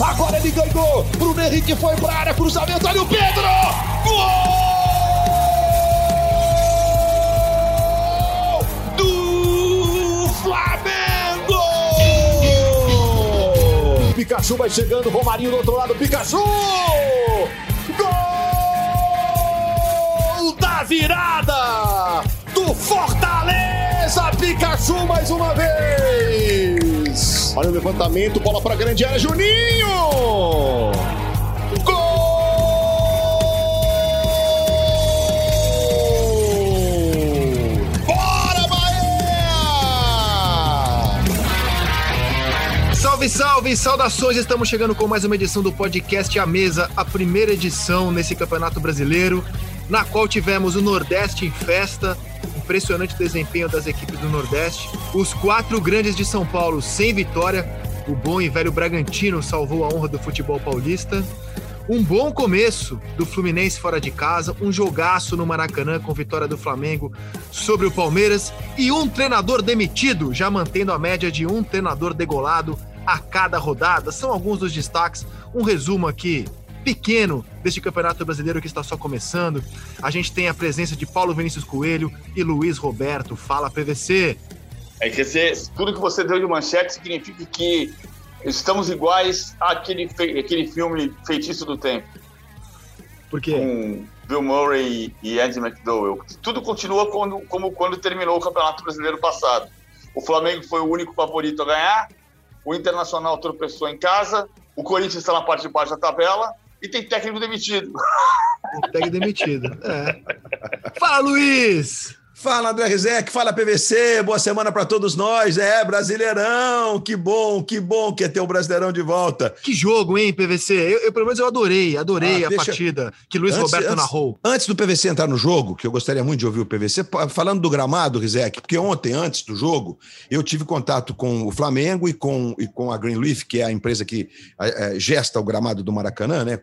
Agora ele ganhou. Bruno Henrique foi para área. Cruzamento. Olha o Pedro. Gol! Pikachu vai chegando. Romarinho do outro lado. Pikachu! Da virada do Fortaleza. Pikachu mais uma vez. Olha o levantamento, bola para grande área, Juninho! Gol! Salve, salve, saudações! Estamos chegando com mais uma edição do podcast A Mesa, a primeira edição nesse Campeonato Brasileiro, na qual tivemos o Nordeste em festa, impressionante desempenho das equipes do Nordeste. Os quatro grandes de São Paulo sem vitória. O bom e velho Bragantino salvou a honra do futebol paulista. Um bom começo do Fluminense fora de casa, um jogaço no Maracanã com vitória do Flamengo sobre o Palmeiras e um treinador demitido, já mantendo a média de um treinador degolado a cada rodada. São alguns dos destaques. Um resumo aqui pequeno deste Campeonato Brasileiro que está só começando. A gente tem a presença de Paulo Vinícius Coelho e Luiz Roberto. Fala PVC. É, quer dizer, tudo que você deu de manchete significa que estamos iguais àquele, aquele filme Feitiço do Tempo. Por quê? Com Bill Murray e Andy McDowell. Tudo continua quando, como quando terminou o Campeonato Brasileiro passado. O Flamengo foi o único favorito a ganhar, o Internacional tropeçou em casa, o Corinthians está na parte de baixo da tabela, e tem técnico demitido. Tem técnico demitido. É. Fala, Luiz! Fala, André Rizek, fala PVC, boa semana para todos nós. É, Brasileirão, que bom, que bom que é ter o Brasileirão de volta. Que jogo, hein, PVC? Eu, eu pelo menos eu adorei, adorei ah, a deixa... partida que Luiz antes, Roberto antes, narrou. Antes do PVC entrar no jogo, que eu gostaria muito de ouvir o PVC, falando do gramado, Rizek, porque ontem, antes do jogo, eu tive contato com o Flamengo e com, e com a Greenleaf, que é a empresa que é, gesta o gramado do Maracanã, né?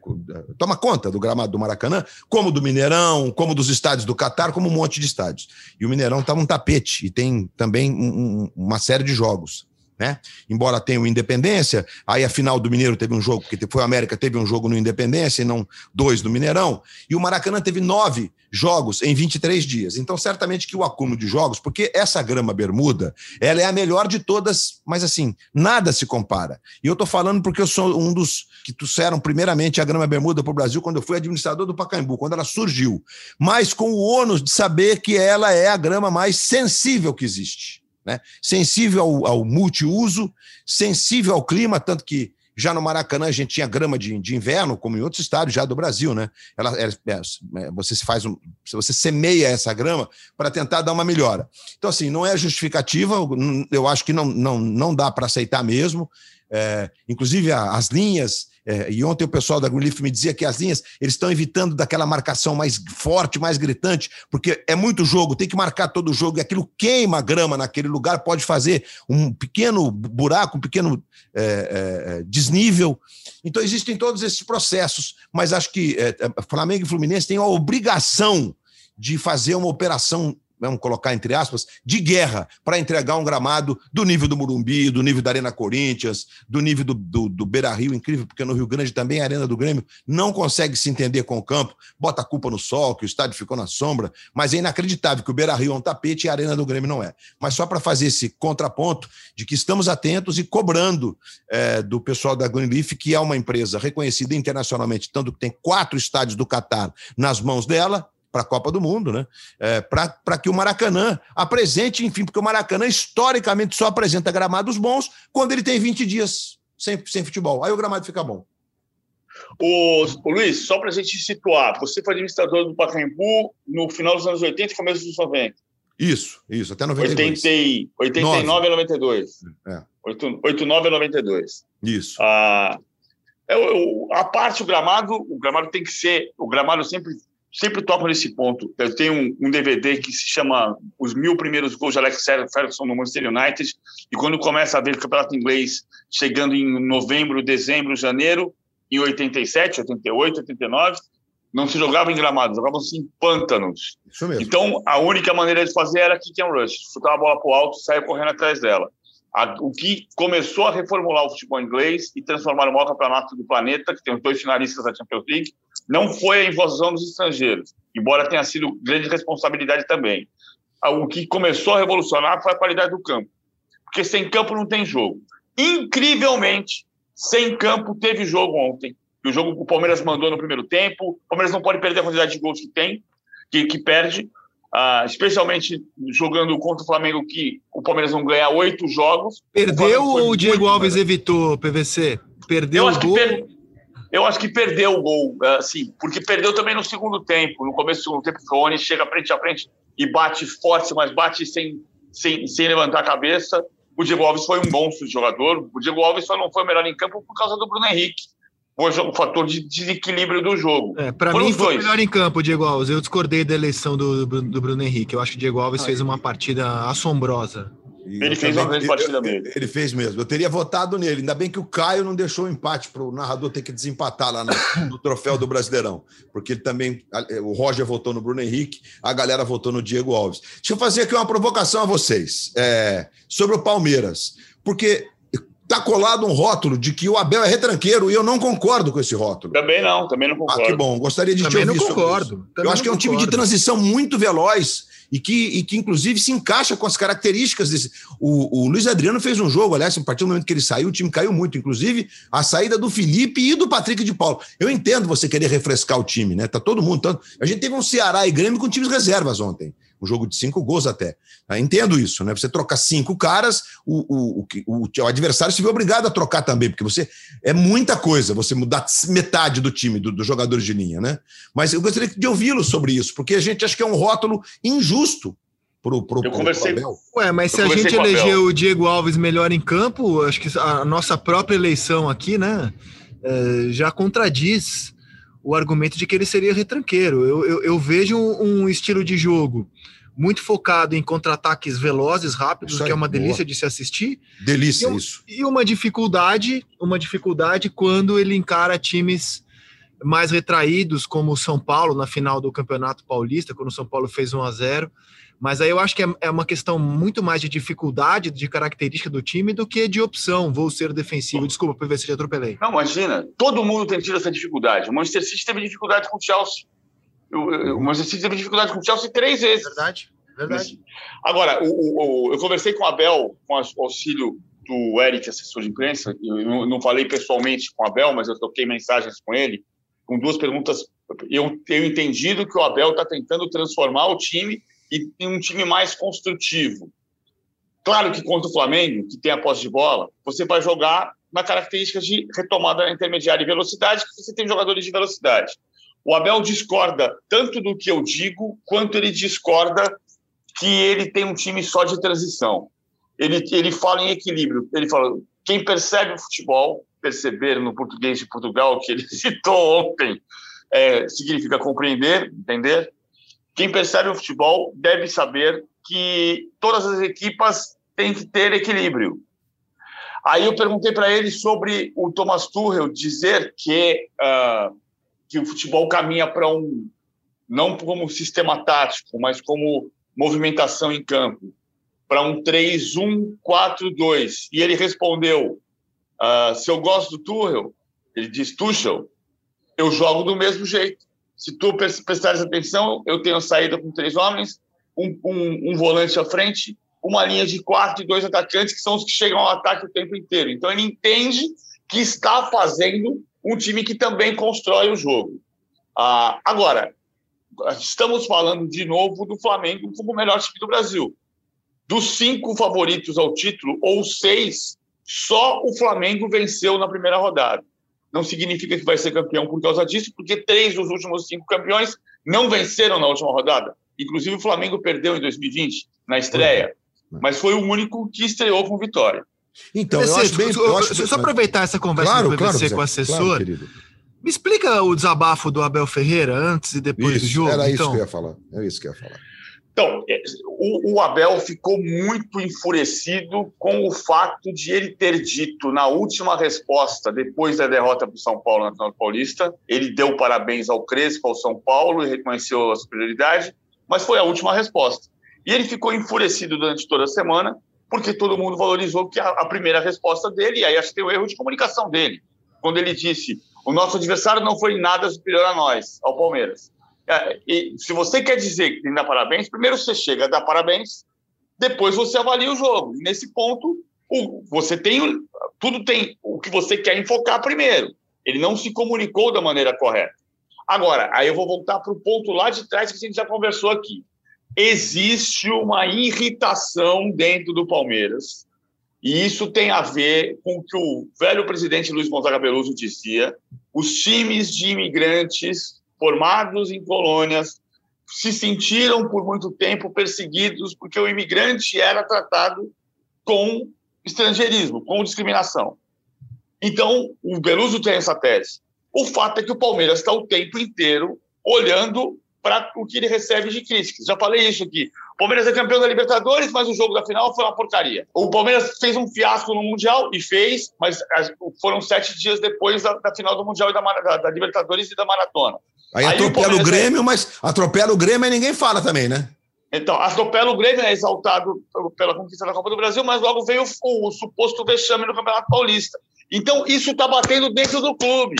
Toma conta do gramado do Maracanã, como do Mineirão, como dos estádios do Catar, como um monte de estádios e o Mineirão está um tapete e tem também um, uma série de jogos. Né? Embora tenha o Independência, aí a final do Mineiro teve um jogo, porque foi o América, teve um jogo no Independência e não dois no Mineirão, e o Maracanã teve nove jogos em 23 dias. Então, certamente que o acúmulo de jogos, porque essa grama bermuda, ela é a melhor de todas, mas assim, nada se compara. E eu estou falando porque eu sou um dos que trouxeram primeiramente a grama bermuda para o Brasil quando eu fui administrador do Pacaembu, quando ela surgiu, mas com o ônus de saber que ela é a grama mais sensível que existe né? sensível ao, ao multiuso, sensível ao clima, tanto que já no Maracanã a gente tinha grama de, de inverno, como em outros estados já do Brasil, né? Ela, é, é, você se faz um, você semeia essa grama para tentar dar uma melhora. Então assim, não é justificativa. Eu acho que não não, não dá para aceitar mesmo. É, inclusive as linhas é, e ontem o pessoal da Greenleaf me dizia que as linhas eles estão evitando daquela marcação mais forte, mais gritante, porque é muito jogo, tem que marcar todo o jogo e aquilo queima a grama naquele lugar, pode fazer um pequeno buraco, um pequeno é, é, desnível. Então existem todos esses processos, mas acho que é, é, Flamengo e Fluminense têm a obrigação de fazer uma operação vamos colocar entre aspas, de guerra para entregar um gramado do nível do Murumbi, do nível da Arena Corinthians, do nível do, do, do Beira Rio, incrível, porque no Rio Grande também a Arena do Grêmio não consegue se entender com o campo, bota a culpa no sol, que o estádio ficou na sombra, mas é inacreditável que o Beira Rio é um tapete e a Arena do Grêmio não é. Mas só para fazer esse contraponto de que estamos atentos e cobrando é, do pessoal da Greenleaf, que é uma empresa reconhecida internacionalmente, tanto que tem quatro estádios do Catar nas mãos dela, para a Copa do Mundo, né? É, para que o Maracanã apresente, enfim, porque o Maracanã historicamente só apresenta gramados bons quando ele tem 20 dias sem, sem futebol. Aí o gramado fica bom. O, o Luiz, só para a gente situar, você foi administrador do Pacaembu no final dos anos 80 e começo dos 90. Isso, isso, até 92. 80, 89 a 92. É. 89 a 92. Isso. Ah, eu, a parte do gramado, o gramado tem que ser, o gramado sempre sempre toco nesse ponto. Eu tenho um, um, DVD que se chama Os Mil Primeiros Gols de Alex Ferguson no Manchester United, e quando começa a ver o campeonato inglês chegando em novembro, dezembro, janeiro, em 87, 88, 89, não se jogava em gramados, jogavam-se em pântanos. Então, a única maneira de fazer era kick and rush, chutar a bola para o alto e sair correndo atrás dela. A, o que começou a reformular o futebol inglês e transformar o maior campeonato do planeta, que tem os dois finalistas da Champions League, não foi a invasão dos estrangeiros, embora tenha sido grande responsabilidade também. O que começou a revolucionar foi a qualidade do campo, porque sem campo não tem jogo. Incrivelmente, sem campo teve jogo ontem o jogo o Palmeiras mandou no primeiro tempo. O Palmeiras não pode perder a quantidade de gols que tem, que, que perde. Uh, especialmente jogando contra o Flamengo, que o Palmeiras não ganha oito jogos. Perdeu ou o Diego Alves evitou, PVC? Perdeu o gol? Per... Eu acho que perdeu o gol, uh, sim, porque perdeu também no segundo tempo. No começo do segundo tempo, o Rony chega frente a frente e bate forte, mas bate sem, sem, sem levantar a cabeça. O Diego Alves foi um bom jogador. O Diego Alves só não foi melhor em campo por causa do Bruno Henrique foi o fator de desequilíbrio do jogo. É, para mim foi o melhor em campo, Diego Alves. Eu discordei da eleição do, do Bruno Henrique. Eu acho que o Diego Alves fez uma partida assombrosa. Ele fez uma grande partida mesmo. Ele fez mesmo. Eu teria votado nele. Ainda bem que o Caio não deixou o empate para o narrador ter que desempatar lá no, no, troféu do Brasileirão. Porque ele também. O Roger votou no Bruno Henrique, a galera votou no Diego Alves. Deixa eu fazer aqui uma provocação a vocês é, sobre o Palmeiras. Porque está colado um rótulo de que o Abel é retranqueiro e eu não concordo com esse rótulo. Também não, também não concordo. Ah, que bom. Gostaria de também te ouvir não concordo. Eu acho que é um time de transição muito veloz e que, e que inclusive se encaixa com as características desse. O, o Luiz Adriano fez um jogo, aliás, a partir do momento que ele saiu, o time caiu muito, inclusive a saída do Felipe e do Patrick de Paulo. Eu entendo você querer refrescar o time, né? Tá todo mundo tanto. A gente teve um Ceará e Grêmio com times reservas ontem um jogo de cinco gols até. Eu entendo isso, né? Você trocar cinco caras, o, o, o, o, adversário se vê obrigado a trocar também, porque você é muita coisa você mudar metade do time, dos do jogadores de linha, né? Mas eu gostaria de ouvi-lo sobre isso, porque a gente acha que é um rótulo injusto pro, pro, eu conversei, pro Ué, mas se a gente elegeu o Diego Alves melhor em campo, acho que a nossa própria eleição aqui, né, é, já contradiz o argumento de que ele seria retranqueiro. Eu, eu, eu vejo um, um, estilo de jogo muito focado em contra-ataques velozes, rápidos, aí, que é uma delícia boa. de se assistir. Delícia e, isso. E uma dificuldade, uma dificuldade quando ele encara times mais retraídos, como o São Paulo na final do Campeonato Paulista, quando o São Paulo fez 1 a 0 mas aí eu acho que é, é uma questão muito mais de dificuldade, de característica do time, do que de opção. Vou ser defensivo. Desculpa, PVC, já atropelei. Não, imagina. Todo mundo tem tido essa dificuldade. O Manchester City teve dificuldade com o Chelsea. O, Manchester City teve dificuldade com o Chelsea três vezes. Verdade, verdade. Agora, o, o, eu conversei com o Abel, com o auxílio do Eric, assessor de imprensa. Eu não, falei pessoalmente com o Abel, mas eu toquei mensagens com ele, com duas perguntas. Eu tenho entendido que o Abel está tentando transformar o time e um time mais construtivo. Claro que contra o Flamengo, que tem a posse de bola, você vai jogar na característica de retomada intermediária e velocidade, que você tem jogadores de velocidade. O Abel discorda tanto do que eu digo, quanto ele discorda que ele tem um time só de transição. Ele, ele fala em equilíbrio. Ele fala: quem percebe o futebol, perceber no português de Portugal, que ele citou ontem, é, significa compreender, entender. Quem percebe o futebol deve saber que todas as equipas têm que ter equilíbrio. Aí eu perguntei para ele sobre o Thomas Tuchel dizer que, uh, que o futebol caminha para um, não como sistema tático, mas como movimentação em campo, para um 3-1-4-2. E ele respondeu, uh, se eu gosto do Tuchel, ele diz, Tuchel, eu jogo do mesmo jeito. Se tu prestares atenção, eu tenho saída com três homens, um, um, um, volante à frente, uma linha de quatro e dois atacantes, que são os que chegam ao ataque o tempo inteiro. Então, ele entende que está fazendo um time que também constrói o jogo. Ah, agora, estamos falando de novo do Flamengo como o melhor time do Brasil. Dos cinco favoritos ao título, ou seis, só o Flamengo venceu na primeira rodada não significa que vai ser campeão por causa disso, porque três dos últimos cinco campeões não venceram na última rodada. Inclusive o Flamengo perdeu em 2020, na estreia, mas foi o único que estreou com vitória. Então, eu acho bem, eu acho só aproveitar essa conversa claro, do PVC claro, com o assessor. Claro, me explica o desabafo do Abel Ferreira antes e depois isso, do jogo. Era então. isso que eu ia falar. É isso que eu ia falar. Então, é, o, o, Abel ficou muito enfurecido com o fato de ele ter dito na última resposta, depois da derrota para o São Paulo na final paulista, ele deu parabéns ao Crespo, ao São Paulo e reconheceu a superioridade, mas foi a última resposta. E ele ficou enfurecido durante toda a semana, porque todo mundo valorizou que a, a primeira resposta dele, e aí acho que tem o um erro de comunicação dele, quando ele disse: o nosso adversário não foi nada superior a nós, ao Palmeiras. É, e se você quer dizer que tem que dar parabéns, primeiro você chega a dar parabéns, depois você avalia o jogo. E nesse ponto, o, você tem tudo tem o que você quer enfocar primeiro. Ele não se comunicou da maneira correta. Agora, aí eu vou voltar para o ponto lá de trás que a gente já conversou aqui. Existe uma irritação dentro do Palmeiras, e isso tem a ver com o que o velho presidente Luiz Gonzaga Beluso dizia: os times de imigrantes formados em colônias, se sentiram por muito tempo perseguidos porque o imigrante era tratado com estrangeirismo, com discriminação. Então, o Beluso tem essa tese. O fato é que o Palmeiras está o tempo inteiro olhando para o que ele recebe de críticas. Já falei isso aqui. O Palmeiras é campeão da Libertadores, mas o jogo da final foi uma porcaria. O Palmeiras fez um fiasco no Mundial e fez, mas foram sete dias depois da, da final do Mundial e da, da, da Libertadores e da Maratona. Aí, aí atropela o, o Grêmio, mas atropela o Grêmio e ninguém fala também, né? Então, atropela o Grêmio, é exaltado pela conquista da Copa do Brasil, mas logo veio o, o suposto vexame no Campeonato Paulista. Então, isso está batendo dentro do clube.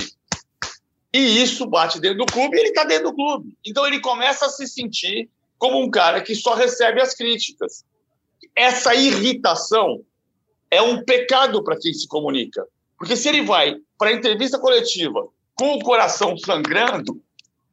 E isso bate dentro do clube e ele está dentro do clube. Então, ele começa a se sentir como um cara que só recebe as críticas. Essa irritação é um pecado para quem se comunica. Porque se ele vai para a entrevista coletiva com o coração sangrando,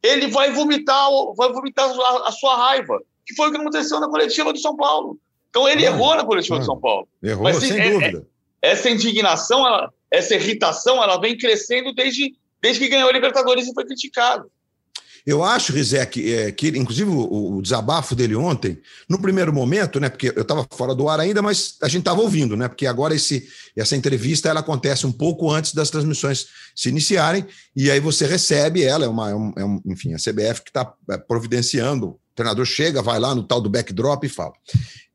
ele vai vomitar, vai vomitar a, sua raiva, que foi o que aconteceu na coletiva do São Paulo. Então ele ah, errou na coletiva ah, do São Paulo. Errou, Mas, sem é, dúvida. É, essa indignação, ela, essa irritação, ela vem crescendo desde, desde que ganhou a Libertadores e foi criticado. Eu acho, Rizek, é, que inclusive o, o, desabafo dele ontem, no primeiro momento, né, porque eu estava fora do ar ainda, mas a gente estava ouvindo, né, porque agora esse, essa entrevista ela acontece um pouco antes das transmissões se iniciarem, e aí você recebe ela, é uma, é um, é um enfim, a CBF que está é, providenciando, o treinador chega, vai lá no tal do backdrop e fala.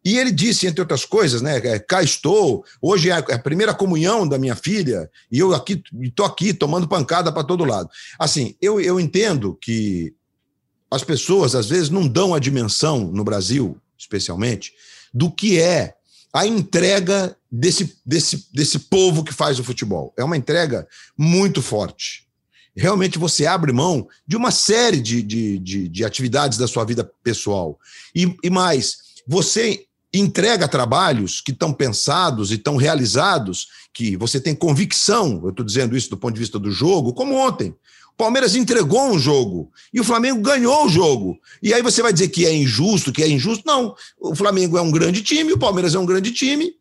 E ele disse, entre outras coisas, né? É, cá estou, hoje é, é a primeira comunhão da minha filha, e eu aqui estou aqui tomando pancada para todo lado. Assim, eu, eu entendo que as pessoas, às vezes, não dão a dimensão, no Brasil, especialmente, do que é a entrega desse, desse, desse povo que faz o futebol. É uma entrega muito forte. Realmente você abre mão de uma série de, de, de, de atividades da sua vida pessoal. E, e mais, você entrega trabalhos que estão pensados e estão realizados, que você tem convicção, eu estou dizendo isso do ponto de vista do jogo, como ontem. O Palmeiras entregou um jogo e o Flamengo ganhou o jogo. E aí você vai dizer que é injusto, que é injusto? Não. O Flamengo é um grande time, o Palmeiras é um grande time,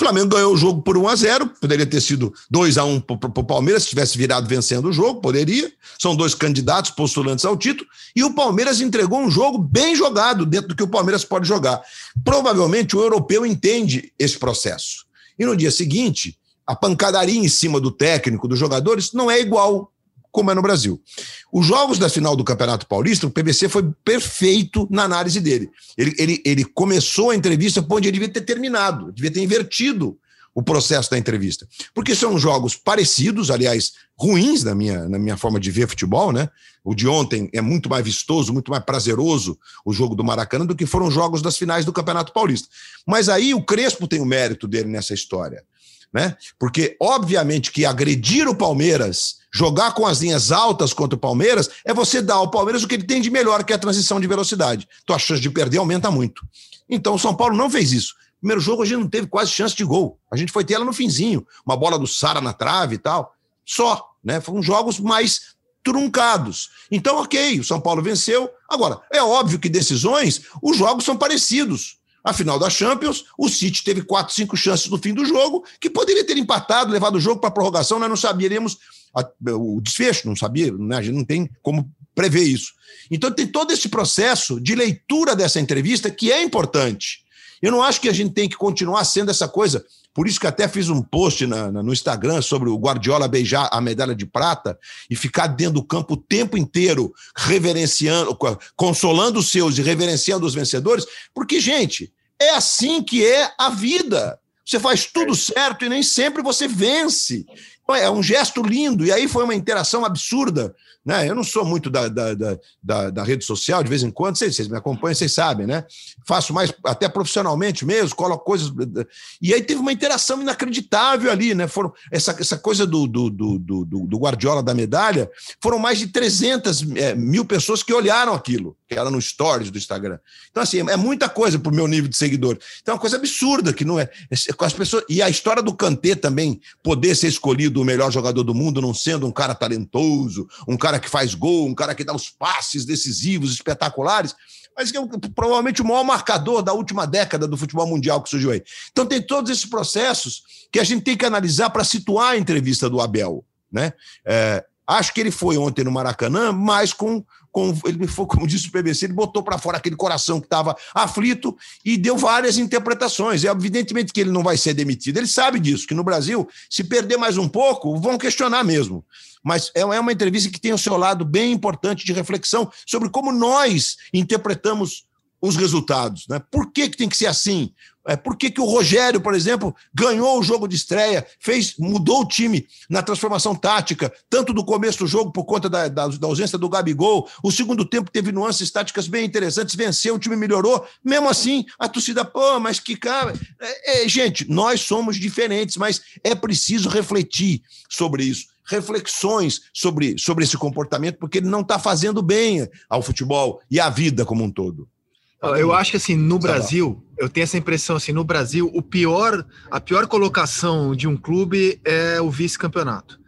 o Flamengo ganhou o jogo por 1 a 0 poderia ter sido 2 a 1 para o Palmeiras, se tivesse virado vencendo o jogo, poderia. São dois candidatos postulantes ao título. E o Palmeiras entregou um jogo bem jogado, dentro do que o Palmeiras pode jogar. Provavelmente o europeu entende esse processo. E no dia seguinte, a pancadaria em cima do técnico, dos jogadores, não é igual como é no Brasil. Os jogos da final do Campeonato Paulista, o PVC foi perfeito na análise dele. Ele, ele, ele começou a entrevista onde ele devia ter terminado, devia ter invertido o processo da entrevista. Porque são jogos parecidos, aliás, ruins na minha, na minha forma de ver futebol, né? O de ontem é muito mais vistoso, muito mais prazeroso o jogo do Maracanã do que foram os jogos das finais do Campeonato Paulista. Mas aí o Crespo tem o mérito dele nessa história, né? Porque, obviamente, que agredir o Palmeiras Jogar com as linhas altas contra o Palmeiras é você dar ao Palmeiras o que ele tem de melhor, que é a transição de velocidade. Então a chance de perder aumenta muito. Então o São Paulo não fez isso. Primeiro jogo a gente não teve quase chance de gol. A gente foi ter ela no finzinho, uma bola do Sara na trave e tal. Só, né? Foram jogos mais truncados. Então, ok, o São Paulo venceu. Agora, é óbvio que decisões, os jogos são parecidos. A final da Champions, o City teve quatro, cinco chances no fim do jogo, que poderia ter empatado, levado o jogo para prorrogação, nós não saberíamos o desfecho, não sabia, né? a gente não tem como prever isso. Então tem todo esse processo de leitura dessa entrevista que é importante. Eu não acho que a gente tem que continuar sendo essa coisa Por isso que até fiz um post na, na, no Instagram sobre o Guardiola beijar a medalha de prata e ficar dentro do campo o tempo inteiro, reverenciando, consolando os seus e reverenciando os vencedores, porque, gente, é assim que é a vida. Você faz tudo é. certo e nem sempre você vence. É um gesto lindo. E aí foi uma interação absurda né? Eu não sou muito da, da, da, da, rede social, de vez em quando, vocês, vocês me acompanham, vocês sabem, né? Faço mais até profissionalmente mesmo, coloco coisas. E aí teve uma interação inacreditável ali, né? Foram, essa, essa coisa do, do, do, do, do Guardiola da medalha, foram mais de 300 é, mil pessoas que olharam aquilo, que era no stories do Instagram. Então, assim, é muita coisa para o meu nível de seguidor. Então, é uma coisa absurda que não é. Com as pessoas, e a história do Kanté também poder ser escolhido o melhor jogador do mundo, não sendo um cara talentoso, um cara que faz gol, um cara que dá os passes decisivos, espetaculares, mas que é provavelmente o maior marcador da última década do futebol mundial que surgiu aí. Então tem todos esses processos que a gente tem que analisar para situar a entrevista do Abel. Né? É, acho que ele foi ontem no Maracanã, mas com, ele foi, como disse o PBC, ele botou para fora aquele coração que estava aflito e deu várias interpretações. É evidentemente que ele não vai ser demitido. Ele sabe disso, que no Brasil, se perder mais um pouco, vão questionar mesmo. Mas é, é uma entrevista que tem o seu lado bem importante de reflexão sobre como nós interpretamos os resultados. Né? Por que, que tem que ser assim? É, por que, que o Rogério, por exemplo, ganhou o jogo de estreia, fez, mudou o time na transformação tática, tanto do começo do jogo por conta da, da, da ausência do Gabigol. O segundo tempo teve nuances táticas bem interessantes, venceu, o time melhorou. Mesmo assim, a torcida, pô, mas que cara. É, é, gente, nós somos diferentes, mas é preciso refletir sobre isso reflexões sobre, sobre esse comportamento, porque ele não está fazendo bem ao futebol e à vida como um todo. Eu acho que assim, no Brasil, eu tenho essa impressão assim, no Brasil, o pior, a pior colocação de um clube é o vice-campeonato.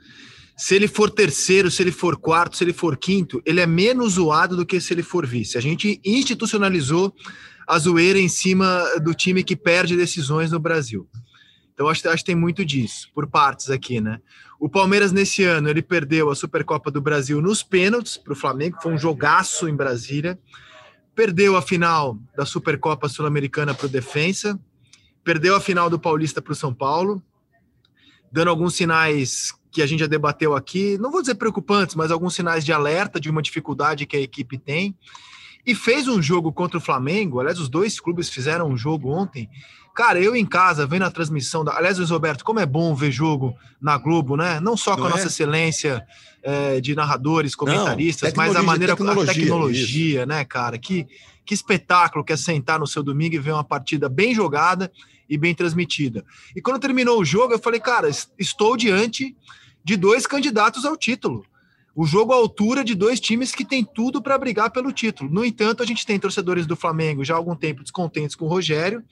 Se ele for terceiro, se ele for quarto, se ele for quinto, ele é menos zoado do que se ele for vice. A gente institucionalizou a zoeira em cima do time que perde decisões no Brasil. Então acho, acho que tem muito disso, por partes aqui, né? O Palmeiras nesse ano ele perdeu a Supercopa do Brasil nos pênaltis para o Flamengo, foi um jogaço em Brasília perdeu a final da Supercopa Sul-Americana para o Defensa, perdeu a final do Paulista para o São Paulo, dando alguns sinais que a gente já debateu aqui, não vou dizer preocupantes, mas alguns sinais de alerta de uma dificuldade que a equipe tem. E fez um jogo contra o Flamengo, aliás, os dois clubes fizeram um jogo ontem Cara, eu em casa, vendo a transmissão da. Aliás, Luiz Roberto, como é bom ver jogo na Globo, né? Não só com Não a nossa é? excelência é, de narradores, comentaristas, Não, mas a maneira tecnologia, a tecnologia, isso. né, cara? Que, que espetáculo que é sentar no seu domingo e ver uma partida bem jogada e bem transmitida. E quando terminou o jogo, eu falei, cara, estou diante de dois candidatos ao título. O jogo à altura de dois times que têm tudo para brigar pelo título. No entanto, a gente tem torcedores do Flamengo já há algum tempo descontentes com o Rogério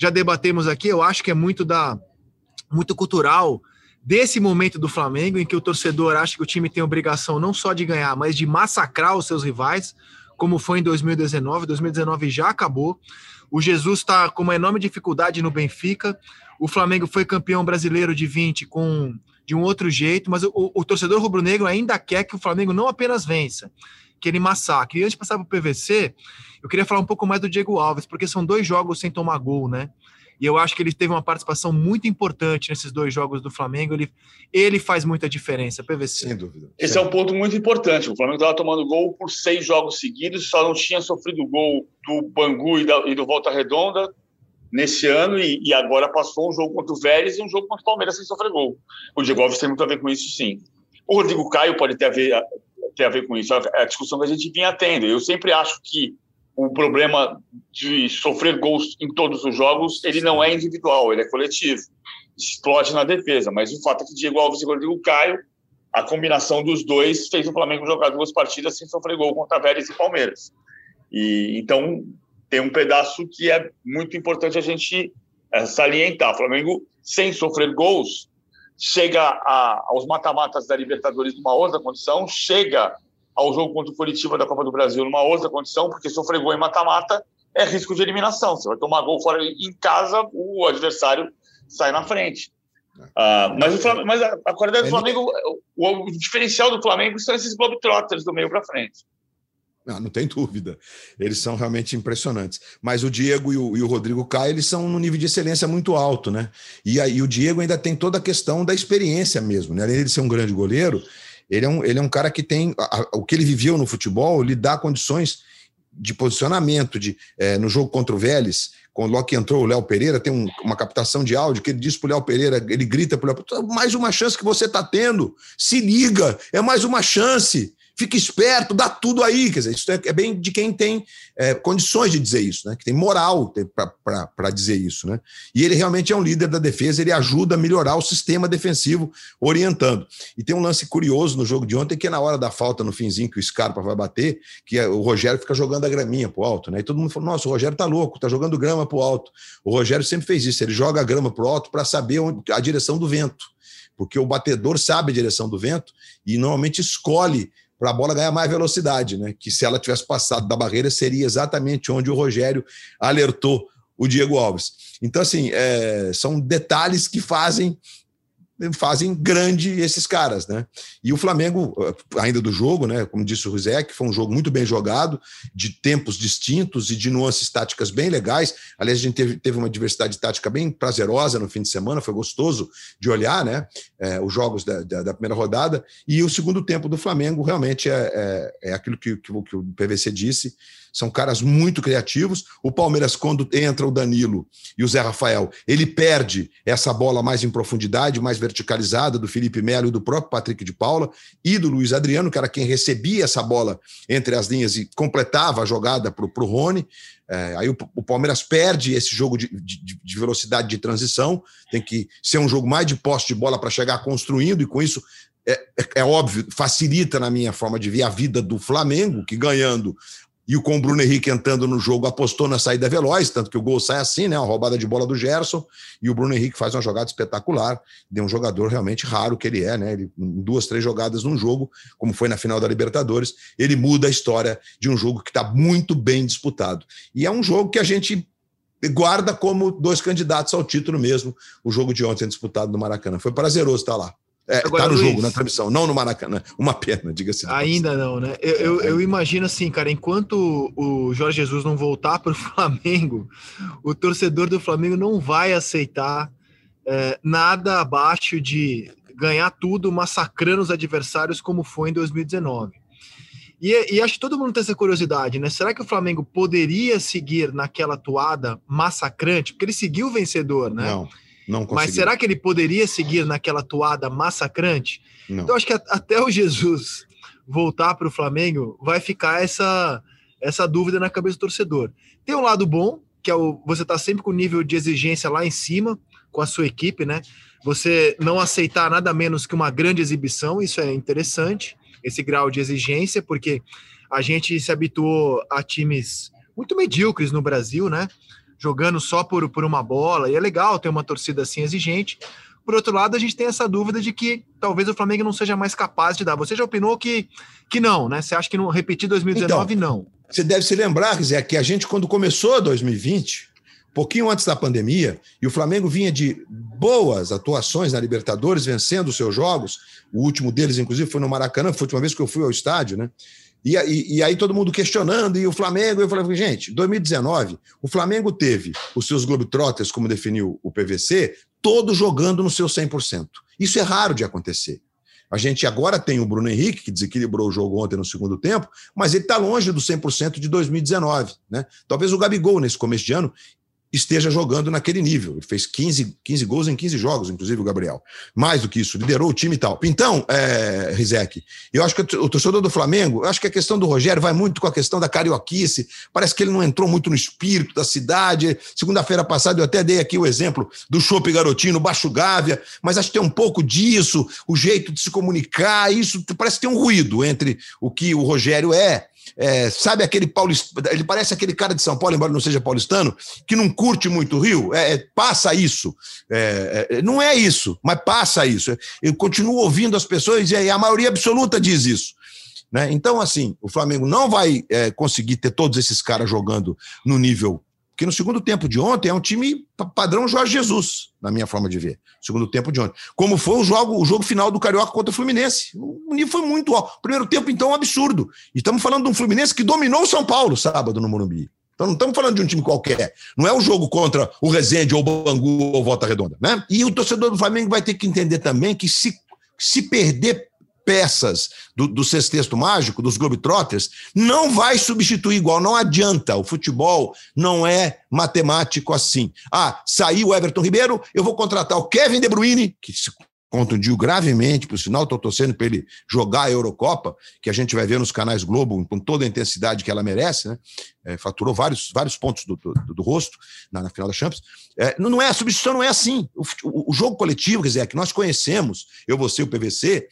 já debatemos aqui, eu acho que é muito da muito cultural desse momento do Flamengo em que o torcedor acha que o time tem obrigação não só de ganhar, mas de massacrar os seus rivais, como foi em 2019. 2019 já acabou. O Jesus está com uma enorme dificuldade no Benfica. O Flamengo foi campeão brasileiro de 20 com de um outro jeito, mas o, o torcedor rubro-negro ainda quer que o Flamengo não apenas vença, que ele massacre. E antes de passar para o PVC, eu queria falar um pouco mais do Diego Alves, porque são dois jogos sem tomar gol, né? E eu acho que ele teve uma participação muito importante nesses dois jogos do Flamengo. Ele, ele faz muita diferença, PVC. Sem dúvida. Esse é um ponto muito importante. O Flamengo estava tomando gol por seis jogos seguidos, só não tinha sofrido gol do Bangu e, da, e do Volta Redonda nesse ano, e, e, agora passou um jogo contra o Vélez e um jogo contra o Palmeiras sem sofrer gol. O Diego Alves tem muito a ver com isso, sim. O Rodrigo Caio pode ter a ver, ter a ver com isso. É a discussão que a gente vinha tendo. Eu sempre acho que o problema de sofrer gols em todos os jogos, ele não é individual, ele é coletivo. Explode na defesa, mas o fato é que Diego Alves e Rodrigo Caio, a combinação dos dois fez o Flamengo jogar duas partidas sem sofrer gol contra Vélez e Palmeiras. E então tem um pedaço que é muito importante a gente é, salientar. O Flamengo sem sofrer gols chega a, aos mata-matas da Libertadores numa outra condição, chega ao jogo contra o Curitiba da Copa do Brasil numa outra condição, porque sofrer gol em mata-mata é risco de eliminação. Você vai tomar gol fora em casa, o adversário sai na frente. Uh, mas, o Flamengo, mas a, a qualidade do Flamengo, o, o, diferencial do Flamengo são esses globetrotters do meio para frente. Ah, não tem dúvida. Eles são realmente impressionantes. Mas o Diego e o, e o, Rodrigo Caio, eles são num nível de excelência muito alto, né? E aí o Diego ainda tem toda a questão da experiência mesmo, né? Além de ser um grande goleiro, ele é um, ele é um cara que tem. A, a, o que ele viveu no futebol lhe dá condições de posicionamento. De, é, no jogo contra o Vélez, quando logo que entrou o Léo Pereira, tem um, uma captação de áudio que ele diz o Léo Pereira, ele grita para o Léo mais uma chance que você está tendo, se liga, é mais uma chance fica esperto, dá tudo aí. Quer dizer, isso é, é bem de quem tem é, condições de dizer isso, né? que tem moral para dizer isso. Né? E ele realmente é um líder da defesa, ele ajuda a melhorar o sistema defensivo, orientando. E tem um lance curioso no jogo de ontem, que é na hora da falta, no finzinho, que o Scarpa vai bater, que é, o Rogério fica jogando a graminha para o alto. Né? E todo mundo falou: nossa, o Rogério tá louco, tá jogando grama para o alto. O Rogério sempre fez isso, ele joga a grama para o alto para saber onde, a direção do vento. Porque o batedor sabe a direção do vento e normalmente escolhe para a bola ganhar mais velocidade, né? Que se ela tivesse passado da barreira, seria exatamente onde o Rogério alertou o Diego Alves. Então, assim, é, são detalhes que fazem fazem grande esses caras, né? E o Flamengo, ainda do jogo, né? Como disse o Rizek, foi um jogo muito bem jogado, de tempos distintos e de nuances táticas bem legais. Aliás, a gente teve, teve uma diversidade tática bem prazerosa no fim de semana, foi gostoso de olhar, né? É, os jogos da, da, da, primeira rodada. E o segundo tempo do Flamengo realmente é, é, é aquilo que, que, que o PVC disse são caras muito criativos. O Palmeiras, quando entra o Danilo e o Zé Rafael, ele perde essa bola mais em profundidade, mais verticalizada do Felipe Melo e do próprio Patrick de Paula e do Luiz Adriano, que era quem recebia essa bola entre as linhas e completava a jogada para o Rony. É, aí o, o, Palmeiras perde esse jogo de, de, de, velocidade de transição, tem que ser um jogo mais de posse de bola para chegar construindo, e com isso é, é, é, óbvio, facilita na minha forma de ver a vida do Flamengo, que ganhando e com o Bruno Henrique entrando no jogo, apostou na saída veloz, tanto que o gol sai assim, né? Uma roubada de bola do Gerson, e o Bruno Henrique faz uma jogada espetacular. De um jogador realmente raro que ele é, né? Ele, duas, três jogadas num jogo, como foi na final da Libertadores, ele muda a história de um jogo que está muito bem disputado. E é um jogo que a gente guarda como dois candidatos ao título mesmo, o jogo de ontem disputado no Maracanã. Foi prazeroso estar lá. É, Agora, tá no Luiz, jogo, na transmissão, não no Maracanã. Uma pena, diga-se. Ainda não, né? Eu, eu, eu, imagino assim, cara, enquanto o Jorge Jesus não voltar para o Flamengo, o torcedor do Flamengo não vai aceitar é, nada abaixo de ganhar tudo massacrando os adversários como foi em 2019. E, e, acho que todo mundo tem essa curiosidade, né? Será que o Flamengo poderia seguir naquela toada massacrante? Porque ele seguiu o vencedor, né? Não. Mas será que ele poderia seguir naquela toada massacrante? Não. Então, acho que até o Jesus voltar para o Flamengo, vai ficar essa, essa dúvida na cabeça do torcedor. Tem um lado bom, que é o, você tá sempre com o nível de exigência lá em cima com a sua equipe, né? Você não aceitar nada menos que uma grande exibição, isso é interessante, esse grau de exigência, porque a gente se habituou a times muito medíocres no Brasil, né? Jogando só por, por uma bola, e é legal ter uma torcida assim exigente. Por outro lado, a gente tem essa dúvida de que talvez o Flamengo não seja mais capaz de dar. Você já opinou que, que não, né? Você acha que não repetir 2019 então, não? Você deve se lembrar, Zé, que a gente, quando começou 2020, pouquinho antes da pandemia, e o Flamengo vinha de boas atuações na Libertadores, vencendo os seus jogos. O último deles, inclusive, foi no Maracanã, foi a última vez que eu fui ao estádio, né? E, e, e, aí todo mundo questionando, e o Flamengo, eu falei, gente, 2019, o Flamengo teve os seus Globetrotters, como definiu o PVC, todos jogando no seu 100%. Isso é raro de acontecer. A gente agora tem o Bruno Henrique, que desequilibrou o jogo ontem no segundo tempo, mas ele está longe do 100% de 2019. Né? Talvez o Gabigol, nesse começo de ano, esteja jogando naquele nível. Ele fez 15, 15 gols em 15 jogos, inclusive o Gabriel. Mais do que isso, liderou o time e tal. Então, é, Rizek, eu acho que o torcedor do Flamengo, eu acho que a questão do Rogério vai muito com a questão da carioquice. Parece que ele não entrou muito no espírito da cidade. Segunda-feira passada eu até dei aqui o exemplo do Chopp Garotinho, Baixo Gávea, mas acho que tem um pouco disso, o jeito de se comunicar, isso parece que tem um ruído entre o que o Rogério é é, sabe aquele paulista, ele parece aquele cara de São Paulo, embora não seja paulistano, que não curte muito o Rio, é, é passa isso. É, é, não é isso, mas passa isso. Eu continuo ouvindo as pessoas e a maioria absoluta diz isso. Né? Então, assim, o Flamengo não vai é, conseguir ter todos esses caras jogando no nível Porque no segundo tempo de ontem é um time padrão Jorge Jesus, na minha forma de ver. Segundo tempo de ontem. Como foi o jogo, o jogo final do Carioca contra o Fluminense. O nível foi muito alto. Primeiro tempo, então, um absurdo. E estamos falando de um Fluminense que dominou o São Paulo sábado no Morumbi. Então não estamos falando de um time qualquer. Não é um jogo contra o Resende ou o Bangu ou Volta Redonda. Né? E o torcedor do Flamengo vai ter que entender também que se, se perder peças do, do sexteto mágico, dos Globetrotters, não vai substituir igual, não adianta. O futebol não é matemático assim. Ah, saiu o Everton Ribeiro, eu vou contratar o Kevin De Bruyne, que se contundiu gravemente, por sinal, estou torcendo para ele jogar a Eurocopa, que a gente vai ver nos canais Globo com toda a intensidade que ela merece, né? É, faturou vários, vários pontos do, do, do rosto na, na, final da Champions. É, não é, a substituição não é assim. O, o, o, jogo coletivo, quer dizer, é que nós conhecemos, eu, você, o PVC,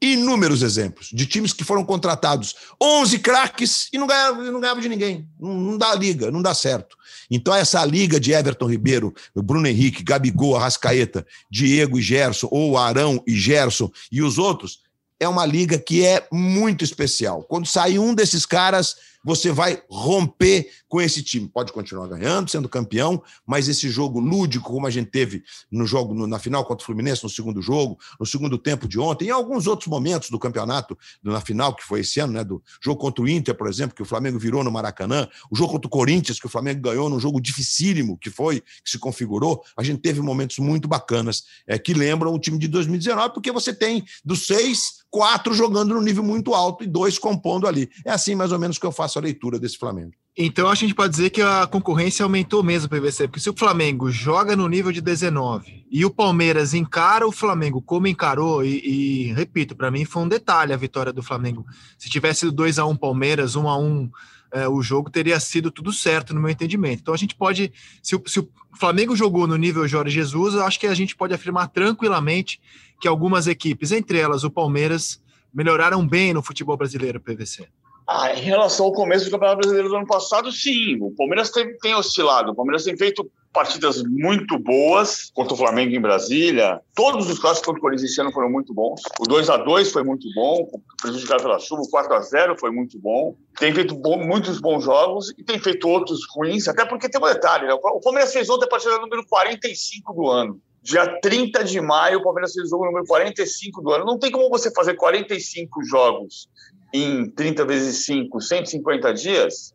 inúmeros exemplos de times que foram contratados 11 craques e não ganhavam, não de ninguém. Não, não, dá liga, não dá certo. Então, essa liga de Everton Ribeiro, Bruno Henrique, Gabigol, Arrascaeta, Diego e Gerson, ou Arão e Gerson e os outros, é uma liga que é muito especial. Quando sai um desses caras, você vai romper com esse time. Pode continuar ganhando, sendo campeão, mas esse jogo lúdico, como a gente teve no jogo no, na final contra o Fluminense, no segundo jogo, no segundo tempo de ontem, em alguns outros momentos do campeonato, na final, que foi esse ano, né? Do jogo contra o Inter, por exemplo, que o Flamengo virou no Maracanã, o jogo contra o Corinthians, que o Flamengo ganhou num jogo dificílimo que foi, que se configurou, a gente teve momentos muito bacanas é, que lembram o time de 2019, porque você tem dos seis quatro jogando no nível muito alto e dois compondo ali. É assim mais ou menos que eu faço a leitura desse Flamengo. Então a gente pode dizer que a concorrência aumentou mesmo para o PVC, porque se o Flamengo joga no nível de 19 e o Palmeiras encara o Flamengo como encarou, e, e repito, para mim foi um detalhe a vitória do Flamengo. Se tivesse sido 2 a 1 Palmeiras, 1 a 1 é, o jogo teria sido tudo certo no meu entendimento. Então a gente pode, se o, se o Flamengo jogou no nível Jorge Jesus, eu acho que a gente pode afirmar tranquilamente que algumas equipes, entre elas o Palmeiras, melhoraram bem no futebol brasileiro, PVC. Ah, em relação ao começo do Campeonato Brasileiro do ano passado, sim. O Palmeiras tem, tem oscilado. O Palmeiras tem feito partidas muito boas contra o Flamengo em Brasília. Todos os clássicos contra o Corinthians esse ano foram muito bons. O 2 a 2 foi muito bom, prejudicado pela chuva. O 4 a 0 foi muito bom. Tem feito bom, muitos bons jogos e tem feito outros ruins, até porque tem um detalhe, né? O Palmeiras fez ontem a partida número 45 do ano. Dia 30 de maio, o Palmeiras fez o jogo número 45 do ano. Não tem como você fazer 45 jogos em 30 vezes 5, 150 dias,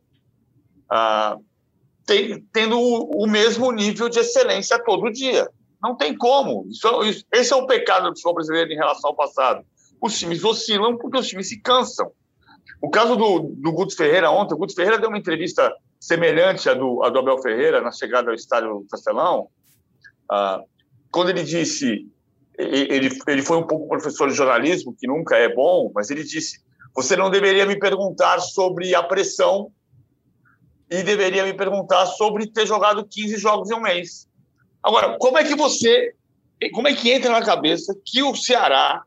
ah, tem, tendo o, o, mesmo nível de excelência todo dia. Não tem como. Isso, isso, esse é o pecado do futebol brasileiro em relação ao passado. Os times oscilam porque os times se cansam. O caso do, do Guto Ferreira ontem, o Guto Ferreira deu uma entrevista semelhante à do, à do Abel Ferreira na chegada ao estádio do Castelão, ah, quando ele disse, ele, ele foi um pouco professor de jornalismo, que nunca é bom, mas ele disse: você não deveria me perguntar sobre a pressão e deveria me perguntar sobre ter jogado 15 jogos em um mês. Agora, como é que você, como é que entra na cabeça que o Ceará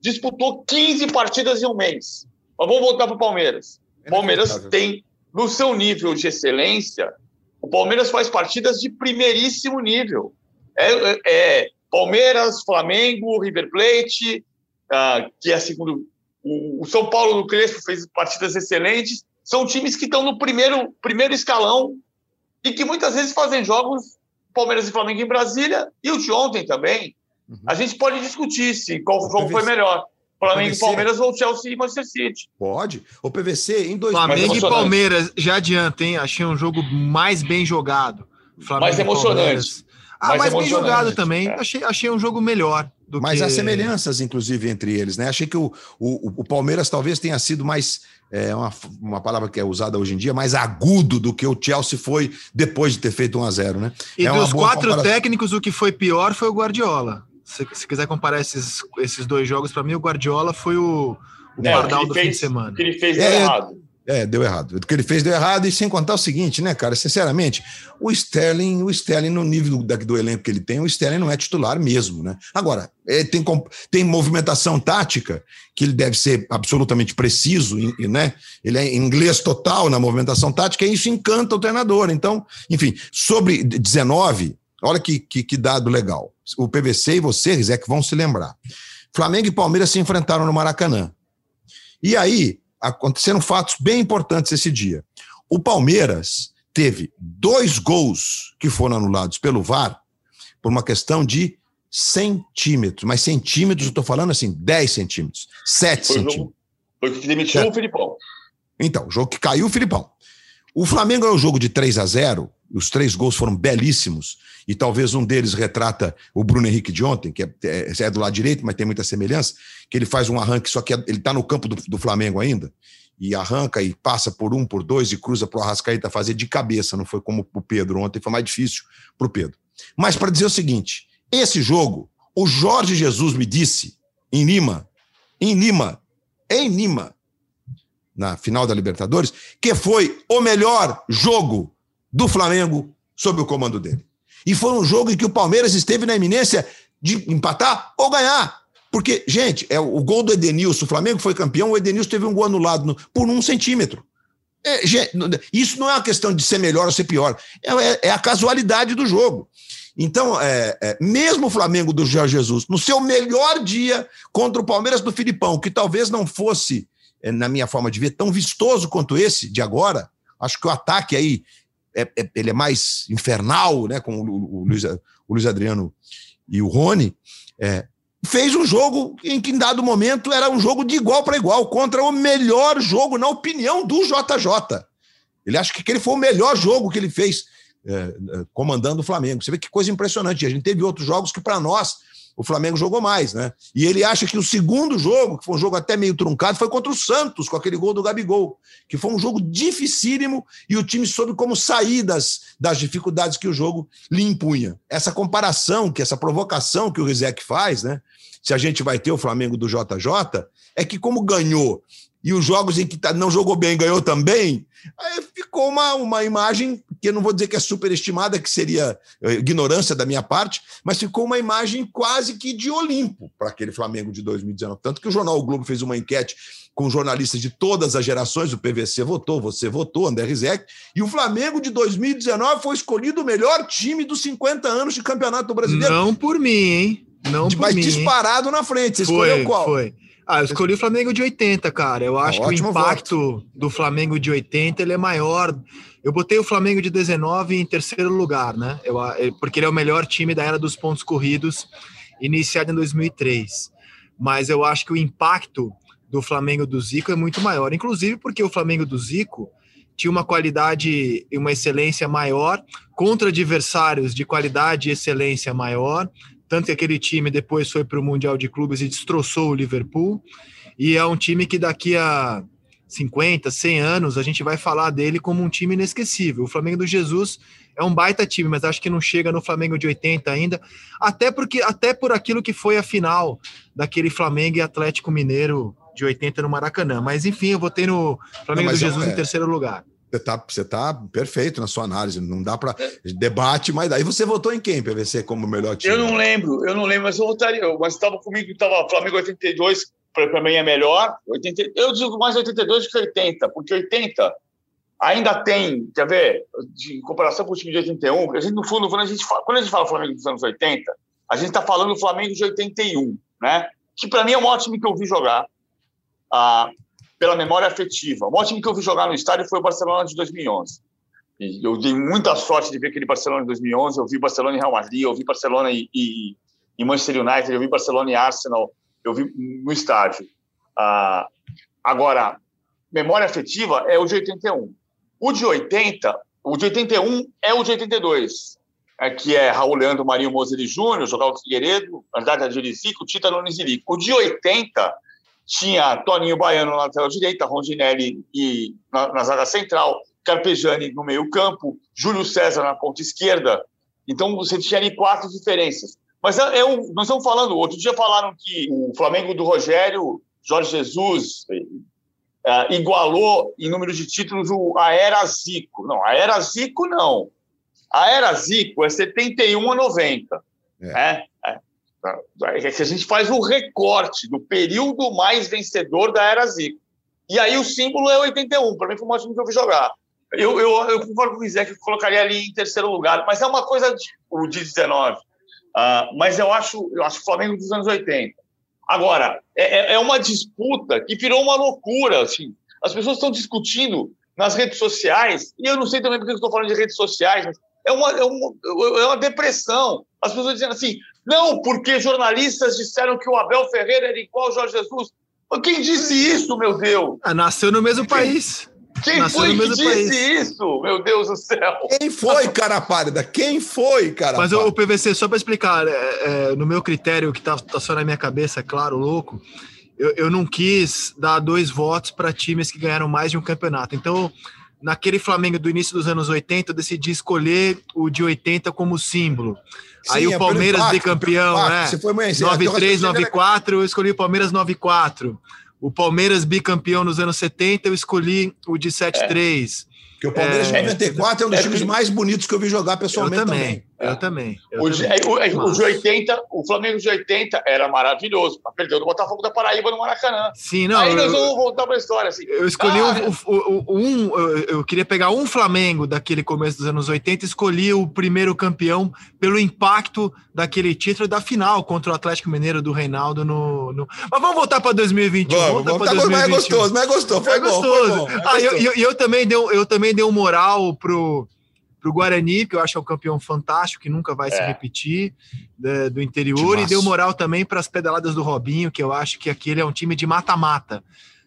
disputou 15 partidas em um mês? Mas vamos voltar para o Palmeiras. O Palmeiras tem, no seu nível de excelência, o Palmeiras faz partidas de primeiríssimo nível. É, é Palmeiras, Flamengo, River Plate, uh, que é segundo. O, o São Paulo do Crespo fez partidas excelentes. São times que estão no primeiro, primeiro escalão e que muitas vezes fazem jogos Palmeiras e Flamengo em Brasília e o de ontem também. Uhum. A gente pode discutir se qual jogo foi melhor. Flamengo e Palmeiras ou Chelsea e Manchester City. Pode. O PVC em dois Flamengo e Palmeiras, já adianta, hein? Achei um jogo mais bem jogado. Flamengo mais emocionante. Ah, mas bem jogado também. É. Achei, achei um jogo melhor. Do mas que... há semelhanças, inclusive, entre eles, né? Achei que o, o, o Palmeiras talvez tenha sido mais. É uma, uma palavra que é usada hoje em dia, mais agudo do que o Chelsea foi depois de ter feito 1 a 0 né? E é dos quatro comparação. técnicos, o que foi pior foi o Guardiola. Se, se quiser comparar esses, esses dois jogos, para mim, o Guardiola foi o, o é, pardal do fez, fim de semana. que ele fez é, errado. É, deu errado. O que ele fez deu errado, e sem contar o seguinte, né, cara? Sinceramente, o Sterling, o Sterling, no nível do, do elenco que ele tem, o Sterling não é titular mesmo, né? Agora, é, tem, tem movimentação tática, que ele deve ser absolutamente preciso, né? Ele é inglês total na movimentação tática, e isso encanta o treinador. Então, enfim, sobre 19, olha que, que, que dado legal. O PVC e você, Rizek, vão se lembrar. Flamengo e Palmeiras se enfrentaram no Maracanã. E aí, aconteceram fatos bem importantes esse dia. O Palmeiras teve dois gols que foram anulados pelo VAR por uma questão de centímetros. Mas centímetros, eu estou falando assim, 10 centímetros, 7 foi centímetros. Foi o que demitiu o Filipão. Então, o jogo que caiu o Filipão. O Flamengo é um jogo de 3 a 0 os três gols foram belíssimos, e talvez um deles retrata o Bruno Henrique de ontem, que é, é, é do lado direito, mas tem muita semelhança, que ele faz um arranque, só que ele está no campo do, do, Flamengo ainda, e arranca e passa por um, por dois, e cruza para o Arrascaeta fazer de cabeça, não foi como o Pedro ontem, foi mais difícil para o Pedro. Mas para dizer o seguinte, esse jogo, o Jorge Jesus me disse, em Lima, em Lima, em Lima, na final da Libertadores, que foi o melhor jogo do Flamengo sob o comando dele. E foi um jogo em que o Palmeiras esteve na iminência de empatar ou ganhar. Porque, gente, é o gol do Edenilson, o Flamengo foi campeão, o Edenilson teve um gol anulado no, por um centímetro. É, gente, isso não é uma questão de ser melhor ou ser pior, é, é, é a casualidade do jogo. Então, é, é, mesmo o Flamengo do Jorge Jesus, no seu melhor dia contra o Palmeiras do Filipão, que talvez não fosse, é, na minha forma de ver, tão vistoso quanto esse de agora, acho que o ataque aí é, é, ele é mais infernal, né, com o, o, Luiz, o Luiz Adriano e o Rony, é, fez um jogo em que, em dado momento, era um jogo de igual para igual, contra o melhor jogo, na opinião do JJ. Ele acha que aquele foi o melhor jogo que ele fez é, é, comandando o Flamengo. Você vê que coisa impressionante. A gente teve outros jogos que, para nós, o Flamengo jogou mais, né? E ele acha que o segundo jogo, que foi um jogo até meio truncado, foi contra o Santos, com aquele gol do Gabigol, que foi um jogo dificílimo e o time soube como sair das, das dificuldades que o jogo lhe impunha. Essa comparação, que essa provocação que o Rizek faz, né? Se a gente vai ter o Flamengo do JJ, é que como ganhou e os jogos em que tá, não jogou bem ganhou também, ficou uma, uma imagem que eu não vou dizer que é superestimada, que seria eh, ignorância da minha parte, mas ficou uma imagem quase que de Olimpo para aquele Flamengo de 2019. Tanto que o jornal o Globo fez uma enquete com jornalistas de todas as gerações, o PVC votou, você votou, André Rizek, e o Flamengo de 2019 foi escolhido o melhor time dos 50 anos de Campeonato Brasileiro. Não por mim, hein? Não por mas mim. Disparado na frente. Você foi, escolheu qual? Foi. Ah, eu escolhi o Flamengo de 80, cara. Eu acho ah, que o impacto voto. do Flamengo de 80 ele é maior. Eu botei o Flamengo de 19 em terceiro lugar, né? Eu, porque ele é o melhor time da era dos pontos corridos, iniciado em 2003. Mas eu acho que o impacto do Flamengo do Zico é muito maior, inclusive porque o Flamengo do Zico tinha uma qualidade e uma excelência maior contra adversários de qualidade e excelência maior tanto que aquele time depois foi para o Mundial de Clubes e destroçou o Liverpool. E é um time que daqui a 50, 100 anos a gente vai falar dele como um time inesquecível. O Flamengo do Jesus é um baita time, mas acho que não chega no Flamengo de 80 ainda, até porque até por aquilo que foi a final daquele Flamengo e Atlético Mineiro de 80 no Maracanã. Mas enfim, eu votei no Flamengo não, do Jesus é, em terceiro lugar. Você tá, você tá perfeito na sua análise, não dá para debate, mas daí você votou em quem, PVC, como melhor time? Eu não lembro, eu não lembro, mas eu votaria. Mas estava comigo, estava Flamengo 82, para mim é melhor. 80, eu digo mais 82 do que 80, porque 80 ainda tem, quer ver, em comparação com o time de 81, a gente, no fundo, quando a gente fala, quando a gente fala Flamengo dos anos 80, a gente está falando do Flamengo de 81, né? Que para mim é um ótimo que eu vi jogar. Ah, pela memória afetiva. O maior time que eu vi jogar no estádio foi o Barcelona de 2011. E eu dei muita sorte de ver aquele Barcelona de 2011. Eu vi Barcelona e Real Madrid, eu vi Barcelona e, e, e Manchester United, eu vi Barcelona e Arsenal, eu vi no estádio. Ah, agora, memória afetiva é o de 81. O de 80, o de 81 é o de 82, é, que é Raul Leandro, Marinho Mozeri Júnior, Jogal Figueiredo, André Adjuricico, Tita Nunes Lico. O de 80 tinha Toninho Baiano na lateral direita, Rondinelli e na, na zaga central, Carpegiani no meio campo, Júlio César na ponta esquerda. Então você tinha ali quatro diferenças. Mas é, é um, nós estamos falando, outro dia falaram que o Flamengo do Rogério, Jorge Jesus, é, igualou em número de títulos o, a Era Zico. Não, a Era Zico não. A Era Zico é 71 a 90. É. Né? Que a gente faz o recorte do período mais vencedor da era Zico. E aí o símbolo é 81. Para mim foi o time que eu vi jogar. Eu, eu, eu concordo com o Zé que eu colocaria ali em terceiro lugar, mas é uma coisa de, o de 19. Uh, mas eu acho, eu acho o Flamengo dos anos 80. Agora, é, é, é uma disputa que virou uma loucura. Assim. As pessoas estão discutindo nas redes sociais, e eu não sei também porque eu estou falando de redes sociais, mas é uma, é uma, é uma depressão. As pessoas dizendo assim, não, porque jornalistas disseram que o Abel Ferreira era igual ao Jorge Jesus. Quem disse isso, meu Deus? Ah, nasceu no mesmo país. Quem nasceu foi no que mesmo disse país. isso? Meu Deus do céu. Quem foi, cara pálida? Quem foi, cara Mas o? PVC, só para explicar, é, é, no meu critério, que tá, tá só na minha cabeça, é claro, louco, eu, eu não quis dar dois votos para times que ganharam mais de um campeonato. Então, naquele Flamengo do início dos anos 80, eu decidi escolher o de 80 como símbolo. Aí Sim, o é Palmeiras impacto, bicampeão, impacto. né? Você foi muito- você- 93, teu raciocínio é 94, eu escolhi o Palmeiras 94. O Palmeiras bicampeão nos anos 70, eu escolhi o de 73. Porque o Palmeiras de É, 94 é um dos é times que- mais bonitos que eu vi jogar Eu pessoalmente também, também. Eu também. eu O de, também. o- o de Mas- 80, o Flamengo de 80 era maravilhoso, mas perdeu do Botafogo da Paraíba no Maracanã. Sim, não. Aí nós eu- vamos voltar para a história. Assim. Eu escolhi Ah, o, o- o- um. Eu, eu queria pegar um Flamengo daquele começo dos anos 80 e escolhi o primeiro campeão pelo impacto daquele título e da final contra o Atlético Mineiro do Reinaldo no. no- Mas vamos voltar para 2021. Vamos, voltar vamos, pra tá, mas é 2021. gostoso, mas é gostoso. Foi É bom, foi gostoso. bom. é Ah, eu, gostoso. eu, eu também dei, eu também dei um moral pro, pro Guarani, que eu acho que é um campeão fantástico, que nunca vai se É. repetir, da- do interior, Timaço. e deu moral também para as pedaladas do Robinho, que eu acho que aquele é um time de mata-mata,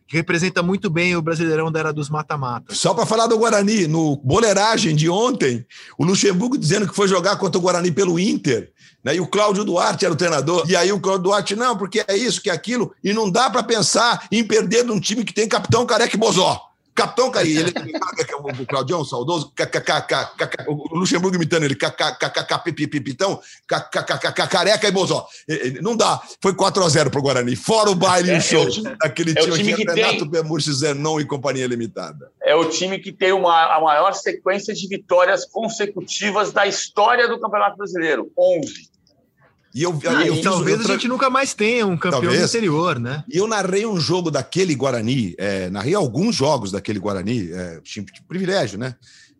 que representa muito bem o Brasileirão da era dos mata-mata. Só para falar do Guarani, no boleiragem de ontem, o Luxemburgo dizendo que foi jogar contra o Guarani pelo Inter, né? E o Cláudio Duarte era o treinador. E aí o Cláudio Duarte, não, porque é isso, que é aquilo, e não dá para pensar em perder de um time que tem capitão Careca e Bozó. Capitão Caí, ele o Claudião, saudoso, o Luxemburgo imitando ele, pipitão, careca e bozó. Não dá. Foi 4x0 pro Guarani. Fora o baile e o show. Aquele é time, que Renato Bemushi, Zenon e Companhia Limitada. É o time que tem uma, a maior sequência de vitórias consecutivas da história do Campeonato Brasileiro 11. E eu, Ah, eu e fiz- talvez eu a gente nunca mais tenha um campeão Talvez. do interior, né? E eu narrei um jogo daquele Guarani, é, narrei alguns jogos daquele Guarani, é, tive privilégio, né?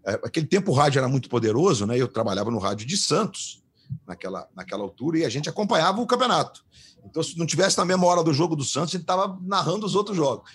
É, aquele tempo o rádio era muito poderoso, né? Eu trabalhava no rádio de Santos naquela, naquela altura e a gente acompanhava o campeonato. Então, se não tivesse na mesma hora do jogo do Santos, a gente estava narrando os outros jogos.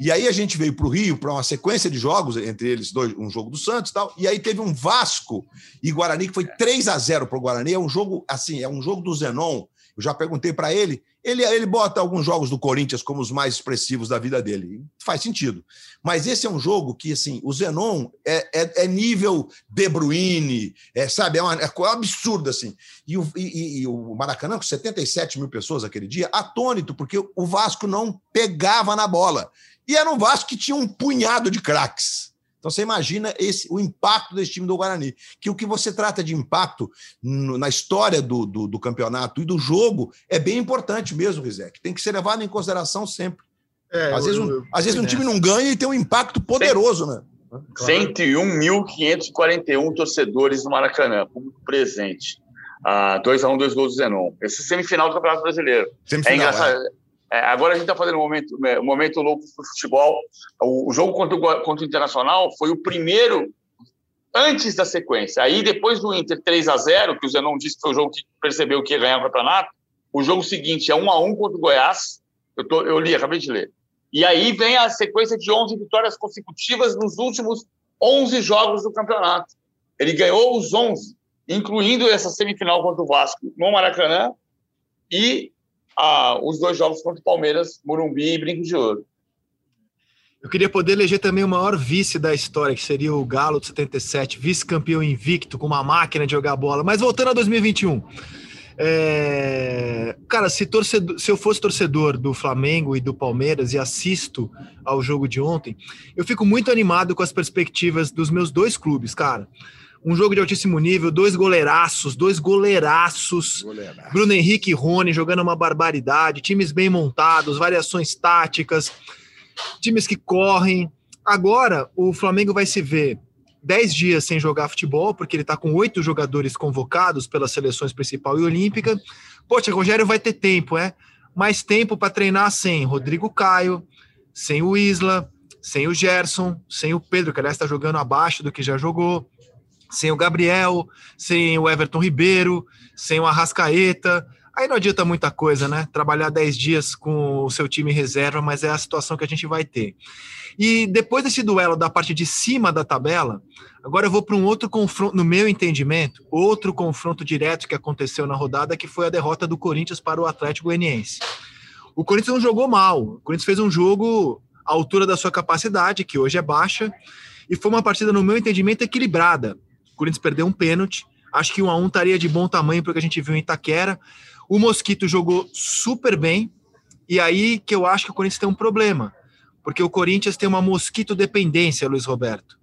E aí a gente veio para o Rio para uma sequência de jogos, entre eles dois, um jogo do Santos e tal. E aí teve um Vasco e Guarani, que foi 3 a 0 para o Guarani. É um jogo, assim, é um jogo do Zenon. Eu já perguntei para ele, ele, ele bota alguns jogos do Corinthians como os mais expressivos da vida dele. Faz sentido. Mas esse é um jogo que, assim, o Zenon é, é, é nível De Bruyne, é, sabe? É, uma, é coisa absurda, assim. E o, e- e o Maracanã, com 77 mil pessoas aquele dia, atônito, porque o Vasco não pegava na bola. E era um Vasco que tinha um punhado de craques. Então você imagina esse, o impacto desse time do Guarani. Que o que você trata de impacto no- na história do, do, do campeonato e do jogo é bem importante mesmo, Rizek. Tem que ser levado em consideração sempre. É, às eu- vezes, um, eu- às vezes um time não ganha e tem um impacto poderoso, né? Claro. 101.541 torcedores no Maracanã, público presente. Ah, 2x1, dois gols do Zenon. Esse é semifinal do Campeonato Brasileiro. É Semifinal, engraçado. É, agora a gente está fazendo um momento, um momento louco para o futebol. O, jogo contra o, contra o Internacional foi o primeiro antes da sequência. Aí, depois do Inter 3 a 0 que o Zenon disse que foi o jogo que percebeu que ia ganhar o campeonato, o jogo seguinte é 1 a 1 contra o Goiás. Eu, tô, eu li, acabei de ler. E aí vem a sequência de 11 vitórias consecutivas nos últimos 11 jogos do campeonato. Ele ganhou os 11, incluindo essa semifinal contra o Vasco no Maracanã e ah, os dois jogos contra o Palmeiras, Morumbi e Brinco de Ouro. Eu queria poder eleger também o maior vice da história, que seria o Galo de 77, vice-campeão invicto, com uma máquina de jogar bola. Mas voltando a 2021. é, Cara, se, torcedor, se eu fosse torcedor do Flamengo e do Palmeiras e assisto ao jogo de ontem, eu fico muito animado com as perspectivas dos meus dois clubes, cara. Um jogo de altíssimo nível, dois goleiraços, dois goleiraços. Bruno Henrique e Rony jogando uma barbaridade, times bem montados, variações táticas, times que correm. Agora, o Flamengo vai se ver 10 dias sem jogar futebol, porque ele está com oito jogadores convocados pelas seleções principal e olímpica. Poxa, Rogério vai ter tempo, é? Mais tempo para treinar sem Rodrigo Caio, sem o Isla, sem o Gerson, sem o Pedro, que aliás está jogando abaixo do que já jogou, sem o Gabriel, sem o Everton Ribeiro, sem o Arrascaeta. Aí não adianta muita coisa, né? Trabalhar 10 dias com o seu time reserva, mas é a situação que a gente vai ter. E depois desse duelo da parte de cima da tabela, agora eu vou para um outro confronto, no meu entendimento, outro confronto direto que aconteceu na rodada, que foi a derrota do Corinthians para o Atlético Goianiense. O Corinthians não jogou mal, o Corinthians fez um jogo à altura da sua capacidade, que hoje é baixa, e foi uma partida, no meu entendimento, equilibrada. Corinthians perdeu um pênalti, acho que um a um estaria de bom tamanho porque a gente viu em Itaquera. O Mosquito jogou super bem, e aí que eu acho que o Corinthians tem um problema, porque o Corinthians tem uma mosquito dependência, Luiz Roberto.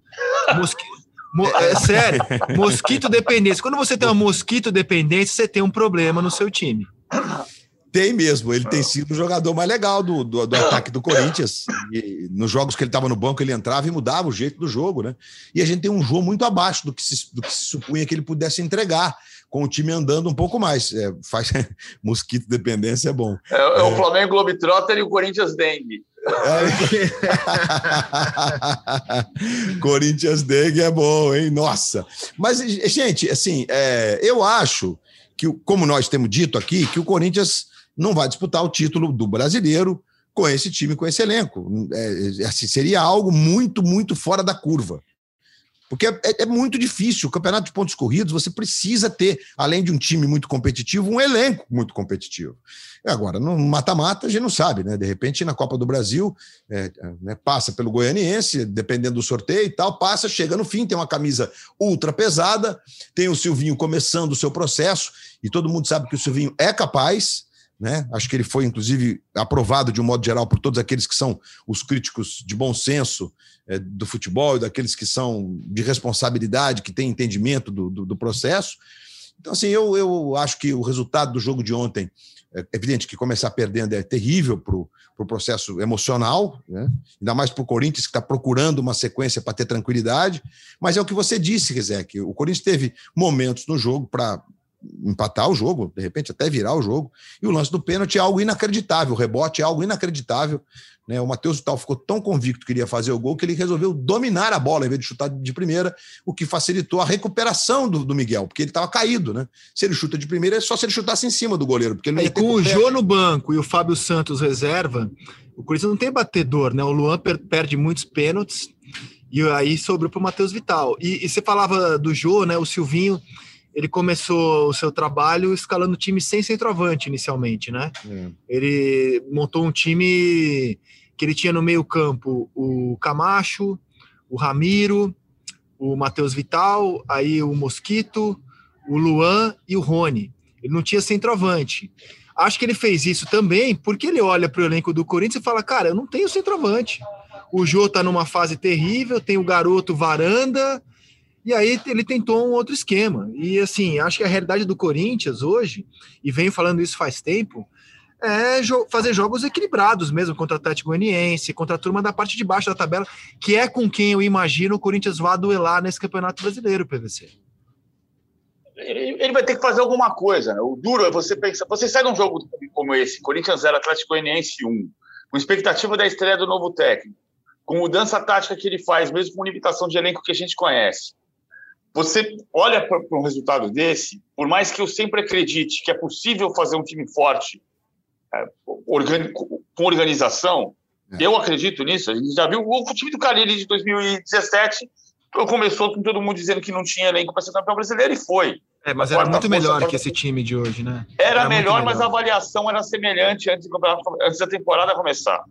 Mosquito, mo, é sério, mosquito dependência. Quando você tem uma mosquito dependência, você tem um problema no seu time. Tem mesmo, ele tem sido o jogador mais legal do, do, do ataque do Corinthians. E nos jogos que ele estava no banco, ele entrava e mudava o jeito do jogo, né? E a gente tem um jogo muito abaixo do que se, do que se supunha que ele pudesse entregar, com o time andando um pouco mais. É, faz mosquito dependência é bom. É, é o Flamengo Globetrotter e o Corinthians Dengue. É... Corinthians Dengue é bom, hein? Nossa. Mas, gente, assim, é, eu acho que, como nós temos dito aqui, que o Corinthians não vai disputar o título do brasileiro com esse time, com esse elenco. É, assim, seria algo muito, muito fora da curva. Porque é, é, muito difícil. O campeonato de pontos corridos, você precisa ter, além de um time muito competitivo, um elenco muito competitivo. Agora, no mata-mata, a gente não sabe, né? De repente, na Copa do Brasil, é, né, passa pelo Goianiense, dependendo do sorteio e tal, passa, chega no fim, tem uma camisa ultra pesada, tem o Silvinho começando o seu processo, e todo mundo sabe que o Silvinho é capaz, né? Acho que ele foi, inclusive, aprovado de um modo geral por todos aqueles que são os críticos de bom senso é, do futebol e daqueles que são de responsabilidadade, que têm entendimento do, do, do processo. Então, assim, eu, eu acho que o resultado do jogo de ontem, é evidente que começar perdendo é terrível para o pro processo emocional, né? ainda mais para o Corinthians, que está procurando uma sequência para ter tranquilidade, mas é o que você disse, Rizek, o Corinthians teve momentos no jogo para empatar o jogo, de repente até virar o jogo. E o lance do pênalti é algo inacreditável, o rebote é algo inacreditável. Né? O Matheus Vital ficou tão convicto que iria fazer o gol que ele resolveu dominar a bola em vez de chutar de primeira, o que facilitou a recuperação do, do Miguel, porque ele estava caído, né? Se ele chuta de primeira, é só se ele chutasse em cima do goleiro. Porque ele e com o Jô no banco e o Fábio Santos reserva, o Corinthians não tem batedor, né? O Luan per perde muitos pênaltis e aí sobrou para o Matheus Vital. E, e você falava do Jô, né? O Silvinho ele começou o seu trabalho escalando time sem centroavante inicialmente, né? É. Ele montou um time que ele tinha no meio campo o Camacho, o Ramiro, o Matheus Vital, aí o Mosquito, o Luan e o Rony. Ele não tinha centroavante. Acho que ele fez isso também porque ele olha para o elenco do Corinthians e fala: cara, eu não tenho centroavante. O Jô tá numa fase terrível, tem o garoto Varanda, e aí ele tentou um outro esquema. E assim, acho que a realidade do Corinthians hoje, e venho falando isso faz tempo, é fazer jogos equilibrados mesmo contra o Atlético Goianiense, contra a turma da parte de baixo da tabela, que é com quem eu imagino o Corinthians vá duelar nesse Campeonato Brasileiro, PVC. Ele vai ter que fazer alguma coisa. Né? O duro é você pensar. Você sai de um jogo como esse, Corinthians 0, Atlético Goianiense 1, com expectativa da estreia do novo técnico, com mudança tática que ele faz, mesmo com limitação de elenco que a gente conhece você olha para um resultado desse, por mais que eu sempre acredite que é possível fazer um time forte é, com organização, é. eu acredito nisso. A gente já viu o time do Carilli de 2017 começou com todo mundo dizendo que não tinha elenco para ser campeão brasileiro e foi. É, mas era muito melhor que esse time de hoje, né? Era, era melhor, melhor, mas a avaliação era semelhante antes, antes da temporada começar.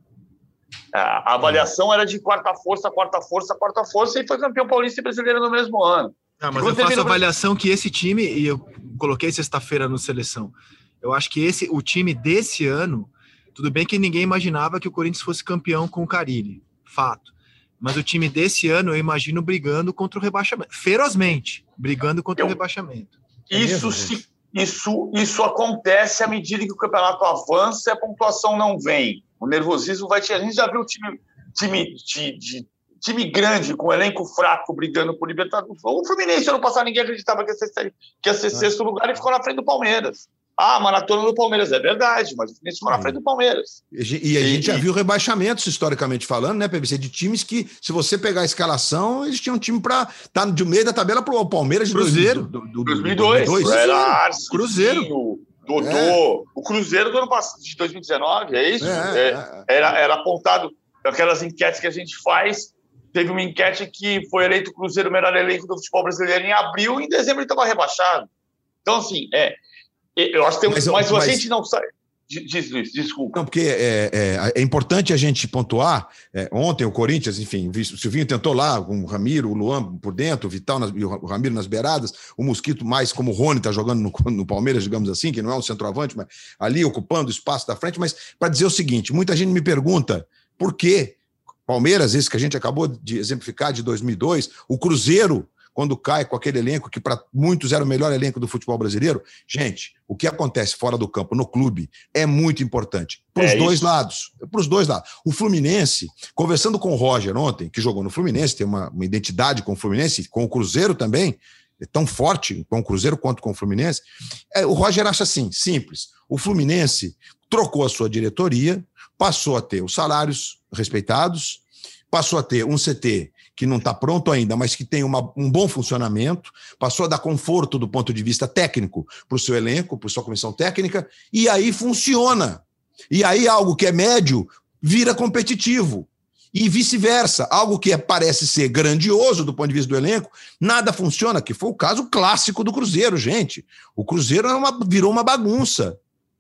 A avaliação era de quarta força, quarta força, quarta força e foi campeão paulista e brasileiro no mesmo ano. Não, mas eu faço a avaliação que esse time, e eu coloquei sexta-feira no seleção, eu acho que esse, o time desse ano, tudo bem que ninguém imaginava que o Corinthians fosse campeão com o Carilli, fato. Mas o time desse ano eu imagino brigando contra o rebaixamento, ferozmente, brigando contra eu, o rebaixamento. É isso, mesmo, se, isso, isso acontece à medida que o campeonato avança e a pontuação não vem. O nervosismo vai te. A gente já viu o time, time de, de time grande, com elenco fraco, brigando por Libertadores. O Fluminense, ano passado, ninguém acreditava que ia ser, que ia ser é. sexto lugar e ficou na frente do Palmeiras. Ah, maratona do Palmeiras, é verdade, mas o Fluminense ficou na frente do Palmeiras. E, a gente e, já viu rebaixamentos, historicamente falando, né, PVC, de times que, se você pegar a escalação, eles tinham um time para estar tá de meio da tabela para o Palmeiras de Cruzeiro. Do, do, do, 2002. 2002. Era Cruzeiro. Dodô, é. o Cruzeiro do ano passado, de 2019, é isso? É, é, é, era, era apontado, aquelas enquetes que a gente faz, teve uma enquete que foi eleito o Cruzeiro melhor elenco do futebol brasileiro em abril, e em dezembro ele estava rebaixado. Então, assim, é, eu acho que tem, mas, mas, mas a gente não sabe. Diz, Luiz, desculpa. Não, porque é, é, é, importante a gente pontuar. É, ontem o Corinthians, enfim, o Silvinho tentou lá, com o Ramiro, o Luan por dentro, o Vital nas, e o Ramiro nas beiradas, o Mosquito mais como o Rony está jogando no, no, Palmeiras, digamos assim, que não é um centroavante, mas ali ocupando o espaço da frente. Mas para dizer o seguinte: muita gente me pergunta por que Palmeiras, esse que a gente acabou de exemplificar de 2002, o Cruzeiro quando cai com aquele elenco que para muitos era o melhor elenco do futebol brasileiro. Gente, o que acontece fora do campo, no clube, é muito importante. Para os é dois isso. lados. Para os dois lados. O Fluminense, conversando com o Roger ontem, que jogou no Fluminense, tem uma, uma identidade com o Fluminense, com o Cruzeiro também, é tão forte com o Cruzeiro quanto com o Fluminense. É, o Roger acha assim, simples. O Fluminense trocou a sua diretoria, passou a ter os salários respeitados, passou a ter um CT que não está pronto ainda, mas que tem uma, um bom funcionamento, passou a dar conforto do ponto de vista técnico para o seu elenco, para sua comissão técnica, e aí funciona. E aí algo que é médio vira competitivo. E vice-versa, algo que é, parece ser grandioso do ponto de vista do elenco, nada funciona, que foi o caso clássico do Cruzeiro, gente. O Cruzeiro uma, virou uma bagunça.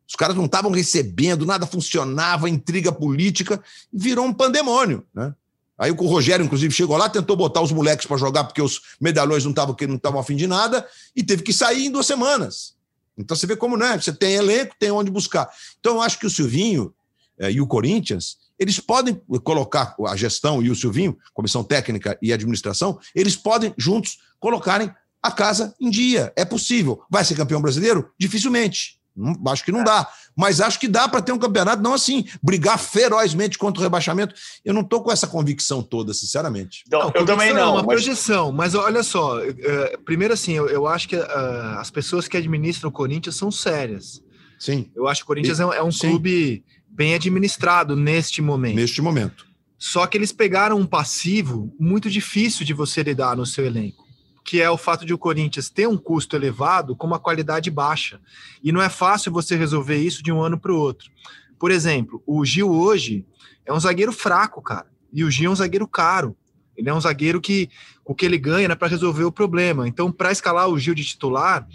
Os caras não estavam recebendo, nada funcionava, intriga política, virou um pandemônio. Né? Aí o Rogério, inclusive, chegou lá, tentou botar os moleques para jogar porque os medalhões não estavam não afim de nada e teve que sair em duas semanas. Então você vê como não é. Você tem elenco, tem onde buscar. Então eu acho que o Silvinho eh, e o Corinthians, eles podem colocar a gestão e o Silvinho, comissão técnica e administração, eles podem juntos colocarem a casa em dia. É possível. Vai ser campeão brasileiro? Dificilmente. Acho que não dá. Mas acho que dá para ter um campeonato, não assim, brigar ferozmente contra o rebaixamento. Eu não estou com essa convicção toda, sinceramente. Não, não eu também não. É uma mas... projeção, mas olha só. É, primeiro, assim, eu, eu acho que uh, as pessoas que administram o Corinthians são sérias. Sim. Eu acho que o Corinthians e, é, é um sim. clube bem administrado neste momento. Neste momento. Só que eles pegaram um passivo muito difícil de você lidar no seu elenco que é o fato de o Corinthians ter um custo elevado com uma qualidade baixa. E não é fácil você resolver isso de um ano para o outro. Por exemplo, o Gil hoje é um zagueiro fraco, cara. E o Gil é um zagueiro caro. Ele é um zagueiro que o que ele ganha é para resolver o problema. Então, para escalar o Gil de titular,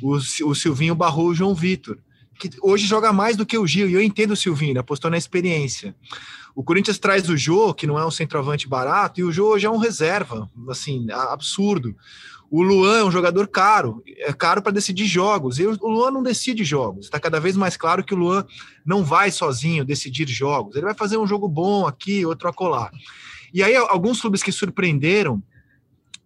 o, o Silvinho barrou o João Vitor, que hoje joga mais do que o Gil. E eu entendo o Silvinho, apostou na experiência. O Corinthians traz o Jô, que não é um centroavante barato, e o Jô hoje é um reserva, assim, absurdo. O Luan é um jogador caro, é caro para decidir jogos. E o Luan não decide jogos. Está cada vez mais claro que o Luan não vai sozinho decidir jogos. Ele vai fazer um jogo bom aqui, outro acolá. E aí, alguns clubes que surpreenderam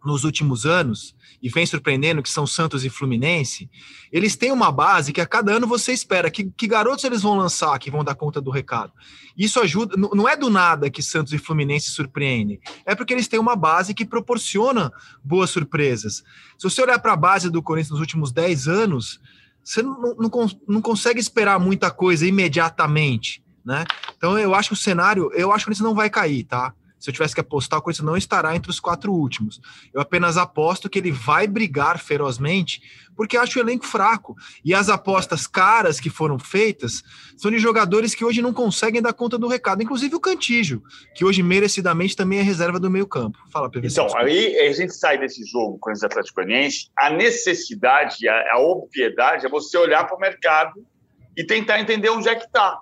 nos últimos anos, e vem surpreendendo, que são Santos e Fluminense, eles têm uma base que a cada ano você espera que, que garotos eles vão lançar que vão dar conta do recado. Isso ajuda, não é do nada que Santos e Fluminense surpreendem, é porque eles têm uma base que proporciona boas surpresas. Se você olhar para a base do Corinthians nos últimos 10 anos, você não, não, não consegue esperar muita coisa imediatamente. Né? Então eu acho que o cenário, eu acho que isso não vai cair, tá? Se eu tivesse que apostar, o Corinthians não estará entre os quatro últimos. Eu apenas aposto que ele vai brigar ferozmente, porque acho o elenco fraco. E as apostas caras que foram feitas são de jogadores que hoje não conseguem dar conta do recado, inclusive o Cantígio, que hoje merecidamente também é reserva do meio-campo. Fala, PVC. Então, aí a gente sai desse jogo com os Atlético Goianiense, a necessidade, a, a obviedade é você olhar para o mercado e tentar entender onde é que está.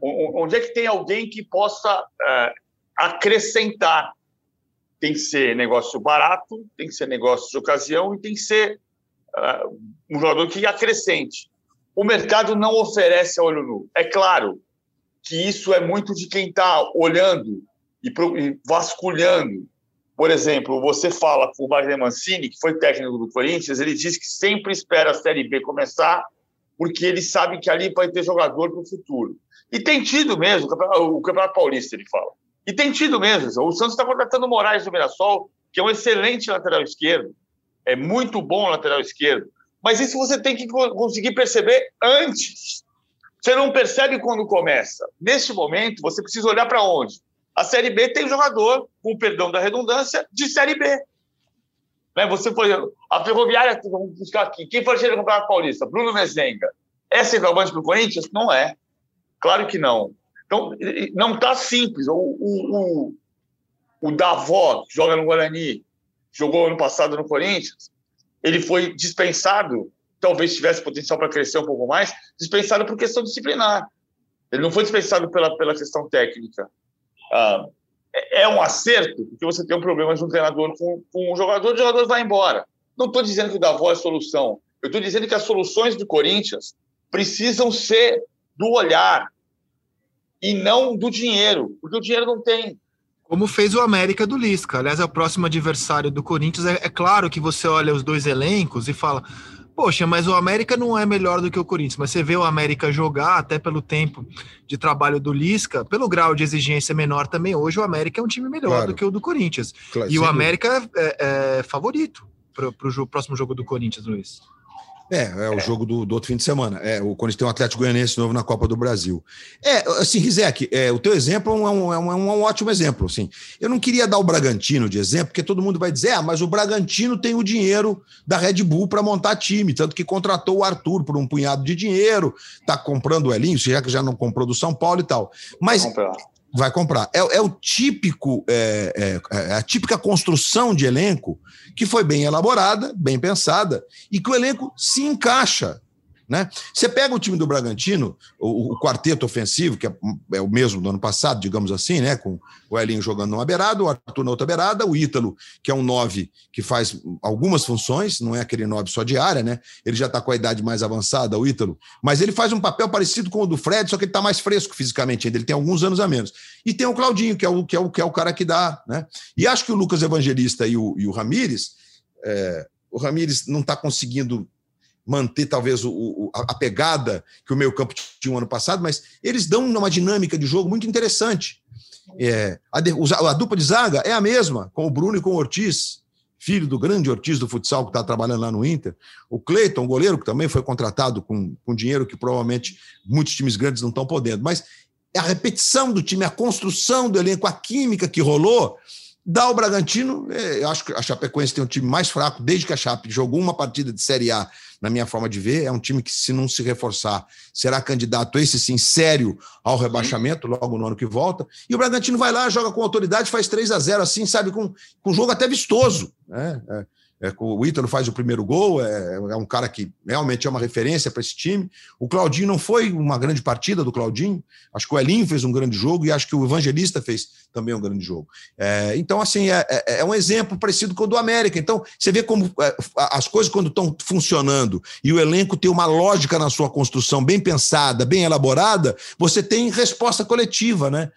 Onde é que tem alguém que possa uh, acrescentar. Tem que ser negócio barato, tem que ser negócio de ocasião e tem que ser uh, um jogador que acrescente. O mercado não oferece a olho nu. É claro que isso é muito de quem está olhando e, e vasculhando. Por exemplo, você fala com o Wagner Mancini, que foi técnico do Corinthians, ele diz que sempre espera a Série B começar, porque ele sabe que ali vai ter jogador para o futuro. E tem tido mesmo, o Campeonato Paulista, ele fala. E tem tido mesmo. O Santos está contratando o Moraes do Mirassol, que é um excelente lateral esquerdo. É muito bom lateral esquerdo. Mas isso você tem que conseguir perceber antes. Você não percebe quando começa. Neste momento, você precisa olhar para onde? A Série B tem jogador, com perdão da redundância, de Série B. Né? Você foi. A Ferroviária, vamos buscar aqui. Quem foi chegar no Campeonato Paulista? Bruno Mezenga. É centroavante para o Corinthians? Não é. Claro que não. Então, não está simples. O, o, o, o Davó, que joga no Guarani, jogou ano passado no Corinthians, ele foi dispensado, talvez tivesse potencial para crescer um pouco mais, dispensado por questão disciplinar. Ele não foi dispensado pela, pela questão técnica. Ah, é, é um acerto, porque você tem um problema de um treinador com, com um jogador, o jogador vai embora. Não estou dizendo que o Davó é solução. Eu estou dizendo que as soluções do Corinthians precisam ser do olhar e não do dinheiro, porque o dinheiro não tem. Como fez o América do Lisca. Aliás, é o próximo adversário do Corinthians. É, é claro que você olha os dois elencos e fala: Poxa, mas o América não é melhor do que o Corinthians. Mas você vê o América jogar, até pelo tempo de trabalho do Lisca, pelo grau de exigência menor também. Hoje o América é um time melhor claro. do que o do Corinthians. Claro, e o América é, é favorito para o próximo jogo do Corinthians, Luiz. É, é o jogo do, do, outro fim de semana. É, o Corinthians tem um Atlético Goianiense novo na Copa do Brasil. É, assim, Rizek, é, o teu exemplo é um, é, um, é um, ótimo exemplo. Assim. Eu não queria dar o Bragantino de exemplo, porque todo mundo vai dizer, ah, mas o Bragantino tem o dinheiro da Red Bull para montar time, tanto que contratou o Arthur por um punhado de dinheiro, está comprando o Elinho, já que já não comprou do São Paulo e tal. Mas vai comprar. É, é o típico, é, é, é, a típica construção de elenco que foi bem elaborada, bem pensada, e que o elenco se encaixa né? Você pega o time do Bragantino, o, o quarteto ofensivo, que é, é, o mesmo do ano passado, digamos assim, né? com o Elinho jogando numa beirada, o Arthur na outra beirada, o Ítalo, que é um nove que faz algumas funções, não é aquele nove só de área, né? ele já está com a idade mais avançada, o Ítalo, mas ele faz um papel parecido com o do Fred, só que ele está mais fresco fisicamente ainda, ele tem alguns anos a menos. E tem o Claudinho, que é o, que é o, que é o cara que dá. Né? E acho que o Lucas Evangelista e o, e o Ramires, é, o Ramires não está conseguindo manter talvez o, o, a pegada que o meio campo tinha no ano passado, mas eles dão uma dinâmica de jogo muito interessante. É, a, a, dupla de zaga é a mesma, com o Bruno e com o Ortiz, filho do grande Ortiz do futsal que está trabalhando lá no Inter. O Cleiton, goleiro, que também foi contratado com, com dinheiro que provavelmente muitos times grandes não estão podendo. Mas a repetição do time, a construção do elenco, a química que rolou, Dá ao Bragantino, é, eu acho que a Chapecoense tem um time mais fraco desde que a Chape jogou uma partida de Série A, na minha forma de ver. É um time que, se não se reforçar, será candidato, esse sim, sério ao rebaixamento, logo no ano que volta. E o Bragantino vai lá, joga com autoridade, faz 3 a 0 assim, sabe, com, com jogo até vistoso. Né? É. É, o Ítalo faz o primeiro gol, é, é, um cara que realmente é uma referência para esse time. O Claudinho não foi uma grande partida do Claudinho, acho que o Elinho fez um grande jogo e acho que o Evangelista fez também um grande jogo. É, então, assim, é, é, é, um exemplo parecido com o do América. Então, você vê como é, as coisas, quando estão funcionando e o elenco tem uma lógica na sua construção bem pensada, bem elaborada, você tem resposta coletiva, né?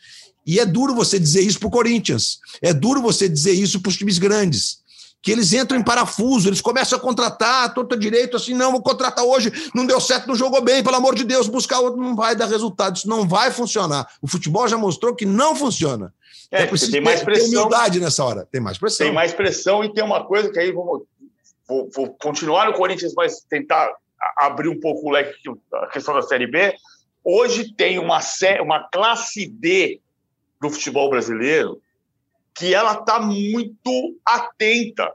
E é duro você dizer isso para o Corinthians, é duro você dizer isso para os times grandes que eles entram em parafuso, eles começam a contratar, torta direito, assim, não, vou contratar hoje, não deu certo, não jogou bem, pelo amor de Deus, buscar outro, não vai dar resultado, isso não vai funcionar. O futebol já mostrou que não funciona. É, é tem mais pressão. Tem humildade nessa hora, tem mais pressão. Tem mais pressão e tem uma coisa que aí vamos, vou, vou continuar no Corinthians, mas tentar abrir um pouco o leque, a questão da Série B. Hoje tem uma, uma classe D do futebol brasileiro que ela está muito atenta.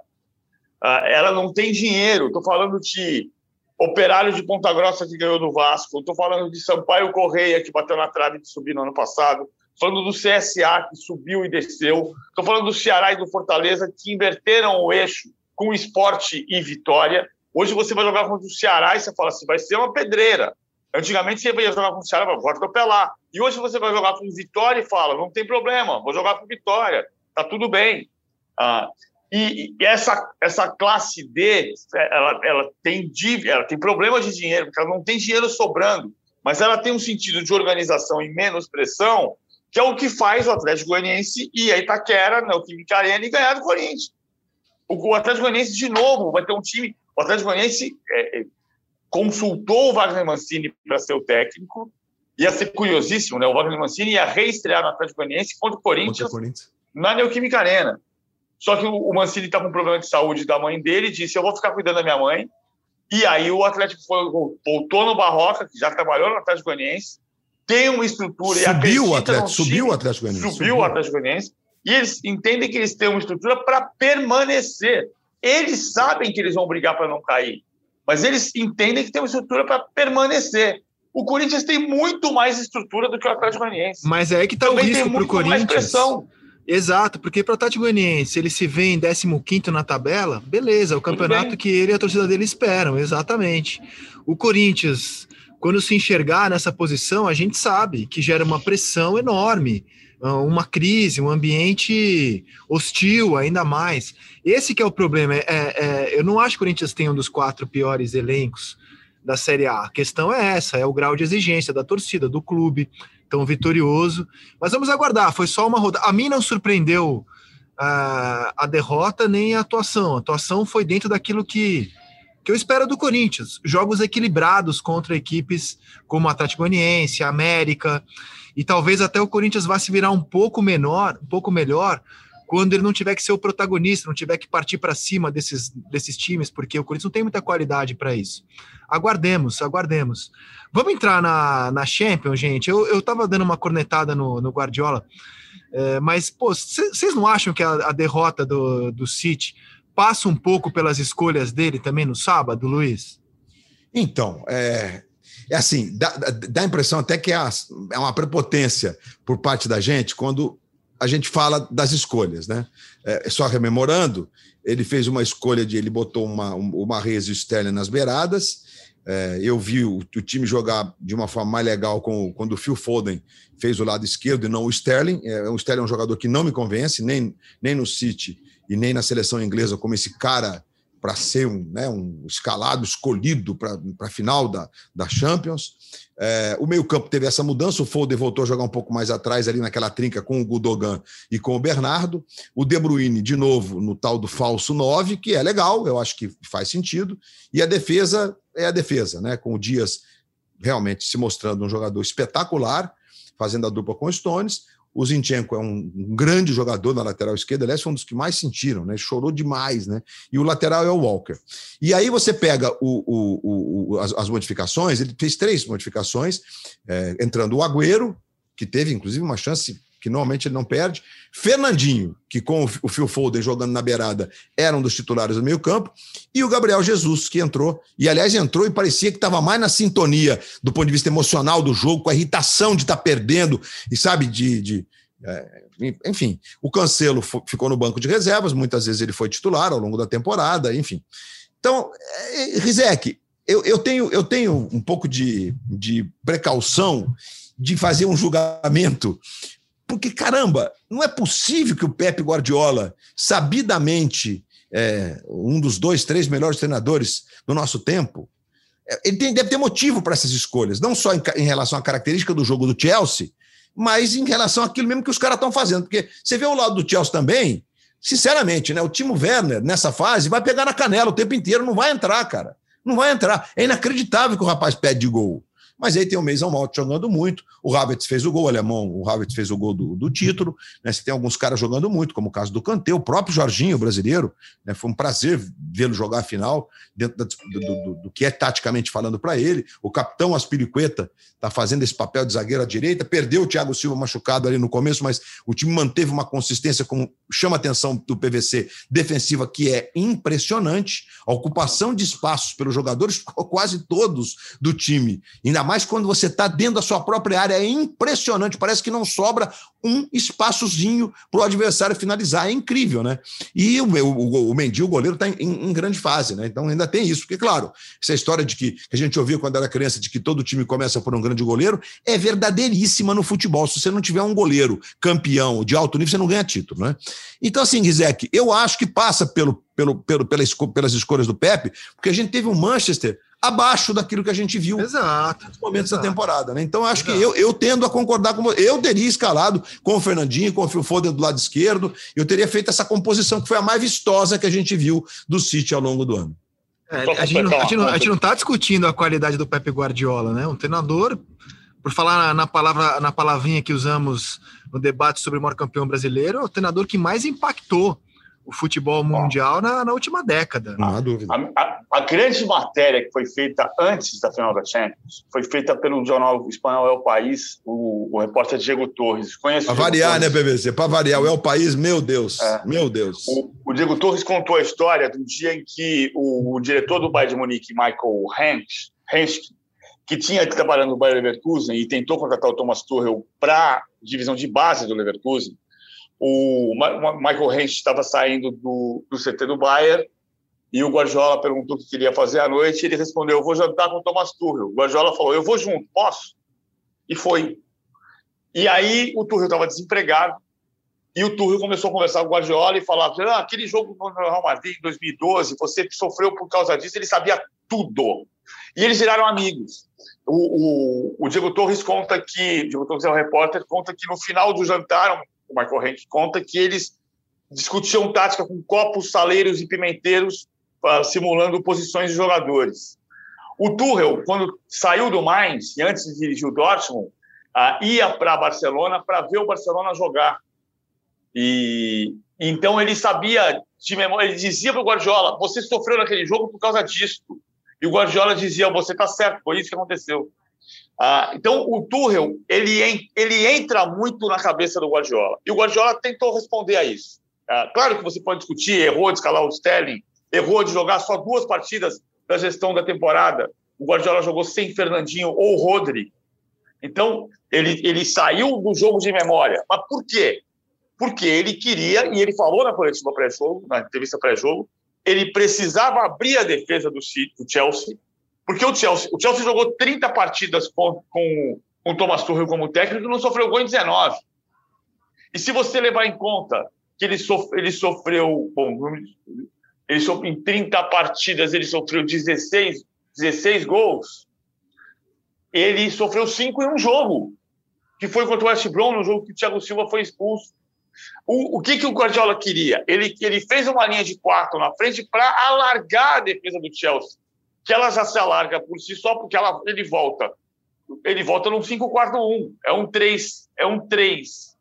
Uh, ela não tem dinheiro. Estou falando de Operário de Ponta Grossa que ganhou do Vasco. Estou falando de Sampaio Correia que bateu na trave de subir no ano passado. Falando do CSA que subiu e desceu. Estou falando do Ceará e do Fortaleza que inverteram o eixo com esporte e vitória. Hoje você vai jogar contra o Ceará e você fala assim, vai ser uma pedreira. Antigamente você ia jogar com o Ceará, vou atropelar. E hoje você vai jogar com Vitória e fala, não tem problema, vou jogar com Vitória tá tudo bem. Ah, e, e, essa, essa classe D, ela, ela, tem dívida, ela tem problemas de dinheiro, porque ela não tem dinheiro sobrando, mas ela tem um sentido de organização e menos pressão, que é o que faz o Atlético Goianiense e a Itaquera, né, o Química Arena, e ganhar do Corinthians. O, o Atlético Goianiense, de novo, vai ter um time... O Atlético Goianiense é, é consultou o Wagner Mancini para ser o técnico, ia ser curiosíssimo, né? O Wagner Mancini ia reestrear no Atlético Goianiense contra o Corinthians, contra o Corinthians na Neoquímica Arena. Só que o Mancini está com problema de saúde da mãe dele e disse: Eu vou ficar cuidando da minha mãe. E aí o Atlético foi, voltou no Barroca, que já trabalhou no Atlético Goianiense, tem uma estrutura. Subiu o Atlético, subiu o Atlético Goianiense. Subiu, o Atlético Goianiense. E eles entendem que eles têm uma estrutura para permanecer. Eles sabem que eles vão brigar para não cair. mas eles entendem que tem uma estrutura para permanecer. O Corinthians tem muito mais estrutura do que o Atlético Goianiense. Mas é aí que está o risco para o Corinthians. Exato, porque para o Atlético Goianiense ele se vê em 15 na tabela, beleza, o campeonato que ele e a torcida dele esperam, exatamente. O Corinthians, quando se enxergar nessa posição, a gente sabe que gera uma pressão enorme ah, uma crise, um ambiente hostil ainda mais. Esse que é o problema. É, é, eu não acho que o Corinthians tenha um dos quatro piores elencos da Série A. A questão é essa, é o grau de exigência da torcida, do clube, tão vitorioso. Mas vamos aguardar, foi só uma rodada. A mim não surpreendeu a, ah, a derrota nem a atuação. A atuação foi dentro daquilo que, que eu espero do Corinthians. Jogos equilibrados contra equipes como a Atlético Goianiense, América e talvez até o Corinthians vá se virar um pouco menor, um pouco melhor, quando ele não tiver que ser o protagonista, não tiver que partir para cima desses, desses times, porque o Corinthians não tem muita qualidade para isso. Aguardemos, aguardemos. Vamos entrar na, na Champions, gente. Eu, eu tava dando uma cornetada no, no Guardiola, é, mas, vocês não acham que a, a, derrota do, do City passa um pouco pelas escolhas dele também no sábado, Luiz? Então, é, é assim, dá, dá a impressão até que é, é uma prepotência por parte da gente quando a gente fala das escolhas, né? É, só rememorando, ele fez uma escolha de ele botou uma, uma Reyes e o Sterling nas beiradas. É, eu vi o, o, time jogar de uma forma mais legal com, quando o Phil Foden fez o lado esquerdo e não o Sterling. É, o Sterling é um jogador que não me convence, nem, nem no City e nem na seleção inglesa, como esse cara para ser um, né, um escalado escolhido para a final da, da Champions. É, o meio-campo teve essa mudança, o Foden voltou a jogar um pouco mais atrás, ali naquela trinca com o Gudogan e com o Bernardo. O De Bruyne, de novo, no tal do falso 9, que é legal, eu acho que faz sentido. E a defesa é a defesa, né? Com o Dias realmente se mostrando um jogador espetacular, fazendo a dupla com o Stones. O Zinchenko é um, grande jogador na lateral esquerda, aliás, foi um dos que mais sentiram, né? Chorou demais, né? E o lateral é o Walker. E aí você pega o, o, o, as, as, modificações, ele fez três modificações, é, entrando o Agüero, que teve, inclusive, uma chance que normalmente ele não perde. Fernandinho, que com o Phil Foden jogando na beirada era um dos titulares do meio-campo. E o Gabriel Jesus, que entrou. E, aliás, entrou e parecia que estava mais na sintonia do ponto de vista emocional do jogo, com a irritação de estar tá perdendo e, sabe, de. de é, enfim, o Cancelo ficou no banco de reservas, muitas vezes ele foi titular ao longo da temporada, enfim. Então, é, Rizek, eu, eu, tenho, eu tenho um pouco de, de precaução de fazer um julgamento porque, caramba, não é possível que o Pepe Guardiola, sabidamente é, um dos dois, três melhores treinadores do nosso tempo, é, ele tem, deve ter motivo para essas escolhas, não só em, em, relação à característica do jogo do Chelsea, mas em relação àquilo mesmo que os caras estão fazendo. Porque você vê o lado do Chelsea também, sinceramente, né? O Timo Werner, nessa fase, vai pegar na canela o tempo inteiro, não vai entrar, cara. Não vai entrar. É inacreditável que o rapaz pede de gol. Mas aí tem o Mason Mount jogando muito, o Havertz fez o gol, o alemão, o Havertz fez o gol do, do título, né? Você tem alguns caras jogando muito, como o caso do Kanté, o próprio Jorginho, brasileiro, né? Foi um prazer vê-lo jogar a final, dentro da, do, do, do, que é taticamente falando para ele. O capitão Aspiricueta está fazendo esse papel de zagueiro à direita, perdeu o Thiago Silva machucado ali no começo, mas o time manteve uma consistência, como chama a atenção do PVC, defensiva, que é impressionante. A ocupação de espaços pelos jogadores, quase todos do time, ainda mais quando você está dentro da sua própria área, é impressionante. Parece que não sobra um espaçozinho para o adversário finalizar. É incrível, né? E o, o, o Mendy, o goleiro, está em, em, grande fase, né? Então ainda tem isso. Porque, claro, essa história de que, que a gente ouvia quando era criança, de que todo time começa por um grande goleiro, é verdadeiríssima no futebol. Se você não tiver um goleiro campeão de alto nível, você não ganha título, né? Então, assim, Rizek, eu acho que passa pelo, pelo, pelo, pelas escolhas do Pepe, porque a gente teve um Manchester abaixo daquilo que a gente viu exato, nos momentos exato. da temporada. Né? Então, acho exato. que eu, eu tendo a concordar com você. Eu teria escalado com o Fernandinho, com o Phil Foden do lado esquerdo, eu teria feito essa composição que foi a mais vistosa que a gente viu do City ao longo do ano. É, a, gente não, a, gente não, está discutindo a qualidade do Pepe Guardiola, né? Um treinador, por falar na, na, palavra, na palavrinha que usamos no debate sobre o maior campeão brasileiro, é o treinador que mais impactou o futebol mundial na, na última década. Não há dúvida. A, a, a, grande matéria que foi feita antes da final da Champions foi feita pelo jornal espanhol El País, o, o repórter Diego Torres. Conhece Para variar, Torres? né, PVC? Para variar, o El País, meu Deus, é. meu Deus. O, o, Diego Torres contou a história do dia em que o, o diretor do Bayern de Munique, Michael Hensch, que tinha trabalhando no Bayern Leverkusen e tentou contratar o Thomas Tuchel para a divisão de base do Leverkusen, o Michael Hensch estava saindo do, do CT do Bayern e o Guardiola perguntou o que queria fazer à noite ele respondeu, eu vou jantar com o Thomas Tuchel. O Guardiola falou, eu vou junto, posso? E foi. E aí o Tuchel estava desempregado e o Tuchel começou a conversar com o Guardiola e falar, ah, aquele jogo no Real Madrid em 2012, você sofreu por causa disso, ele sabia tudo. E eles viraram amigos. O, o, o Diego Torres conta que, Diego Torres é um repórter, conta que no final do jantar, o Michael Henk conta que eles discutiam tática com copos, saleiros e pimenteiros, uh, simulando posições de jogadores. O Tuchel, quando saiu do Mainz e antes de dirigir o Dortmund, uh, ia para Barcelona para ver o Barcelona jogar. E então ele sabia de memória, ele dizia para o Guardiola: "Você sofreu naquele jogo por causa disso". E o Guardiola dizia: "Você está certo, foi isso que aconteceu". Ah, então, o Tuchel, ele, ele entra muito na cabeça do Guardiola. E o Guardiola tentou responder a isso. Ah, claro que você pode discutir, errou de escalar o Sterling, errou de jogar só duas partidas da gestão da temporada. O Guardiola jogou sem Fernandinho ou Rodri. Então, ele, ele saiu do jogo de memória. Mas por quê? Porque ele queria, e ele falou na coletiva pré-jogo, na entrevista pré-jogo, ele precisava abrir a defesa do, Chelsea porque o Chelsea, o Chelsea jogou 30 partidas com, com, com o Thomas Tuchel como técnico e não sofreu gol em 19. E se você levar em conta que ele, ele sofreu, bom, ele sofreu, em 30 partidas ele sofreu 16, 16 gols, ele sofreu 5 em um jogo, que foi contra o West Brom, no jogo que o Thiago Silva foi expulso. O, o que, que o Guardiola queria? Ele, ele fez uma linha de quatro na frente para alargar a defesa do Chelsea que ela já se alarga por si só, porque ela, ele volta. Ele volta num 5-4-1. É um 3, é um 3